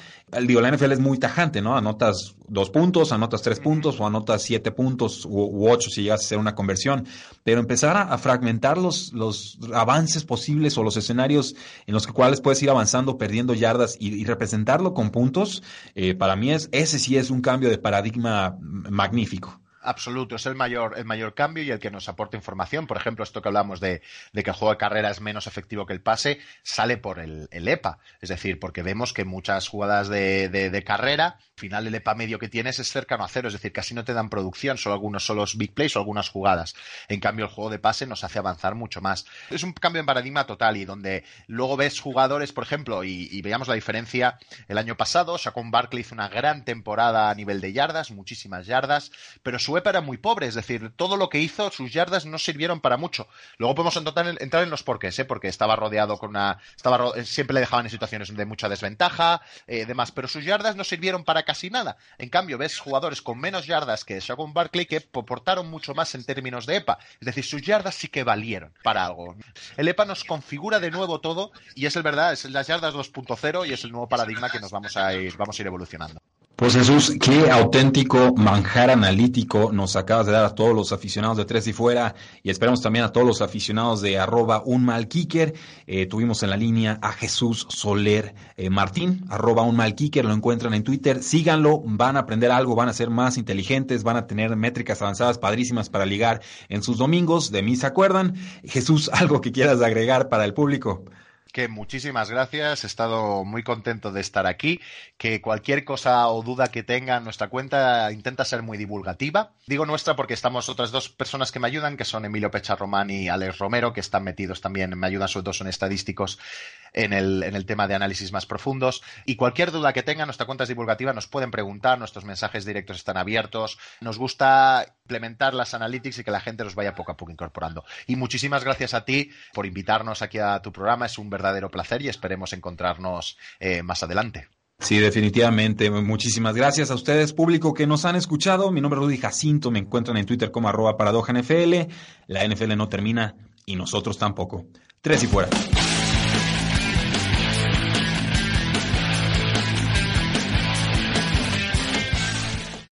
digo, la NFL es muy tajante, ¿no? Anotas dos puntos, anotas tres puntos o anotas siete puntos u, ocho si llegas a hacer una conversión. Pero empezar a, fragmentar los, los avances posibles o los escenarios en los cuales puedes ir avanzando, perdiendo yardas y, representarlo con puntos, eh, para mí es, ese sí es un cambio de paradigma magnífico magnífico. Absoluto, es el mayor, el mayor cambio y el que nos aporta información. Por ejemplo, esto que hablamos de, que el juego de carrera es menos efectivo que el pase, sale por el, EPA. Es decir, porque vemos que muchas jugadas de, de, carrera, final el EPA medio que tienes es cercano a cero, es decir, casi no te dan producción, solo algunos big plays o algunas jugadas. En cambio, el juego de pase nos hace avanzar mucho más. Es un cambio en paradigma total y donde luego ves jugadores, por ejemplo, y, veamos la diferencia el año pasado, Shaquon Barkley hizo una gran temporada a nivel de yardas, muchísimas yardas, pero su EPA era muy pobre, es decir, todo lo que hizo, sus yardas no sirvieron para mucho. Luego podemos entrar en, los porqués, ¿eh? porque estaba rodeado con una. Estaba, siempre le dejaban en situaciones de mucha desventaja, eh, demás, pero sus yardas no sirvieron para casi nada. En cambio, ves jugadores con menos yardas que Shagun Barkley que aportaron mucho más en términos de EPA. Es decir, sus yardas sí que valieron para algo. El EPA nos configura de nuevo todo y es el verdad, es las yardas 2.0 y es el nuevo paradigma que nos vamos a ir, vamos a ir evolucionando. Pues Jesús, qué auténtico manjar analítico nos acabas de dar a todos los aficionados de Tres y Fuera y esperamos también a todos los aficionados de arroba un mal. Eh, tuvimos en la línea a Jesús Soler eh, Martín, arroba un mal lo encuentran en Twitter. Síganlo, van a aprender algo, van a ser más inteligentes, van a tener métricas avanzadas padrísimas para ligar en sus domingos. De mí se acuerdan. Jesús, [laughs] algo que quieras agregar para el público que muchísimas gracias, he estado muy contento de estar aquí, que cualquier cosa o duda que tenga en nuestra cuenta intenta ser muy divulgativa. Digo nuestra porque estamos otras dos personas que me ayudan, que son Emilio Pecharromán y Alex Romero, que están metidos también, me ayudan, sobre todo son estadísticos en el, en el tema de análisis más profundos. Y cualquier duda que tengan, nuestra cuenta es divulgativa, nos pueden preguntar, nuestros mensajes directos están abiertos. Nos gusta implementar las analytics y que la gente los vaya poco a poco incorporando. Y muchísimas gracias a ti por invitarnos aquí a tu programa, es un verdadero placer y esperemos encontrarnos eh, más adelante. Sí, definitivamente. Muchísimas gracias a ustedes, público que nos han escuchado. Mi nombre es Rudy Jacinto, me encuentran en Twitter como arroba paradoja NFL. La NFL no termina y nosotros tampoco. Tres y fuera.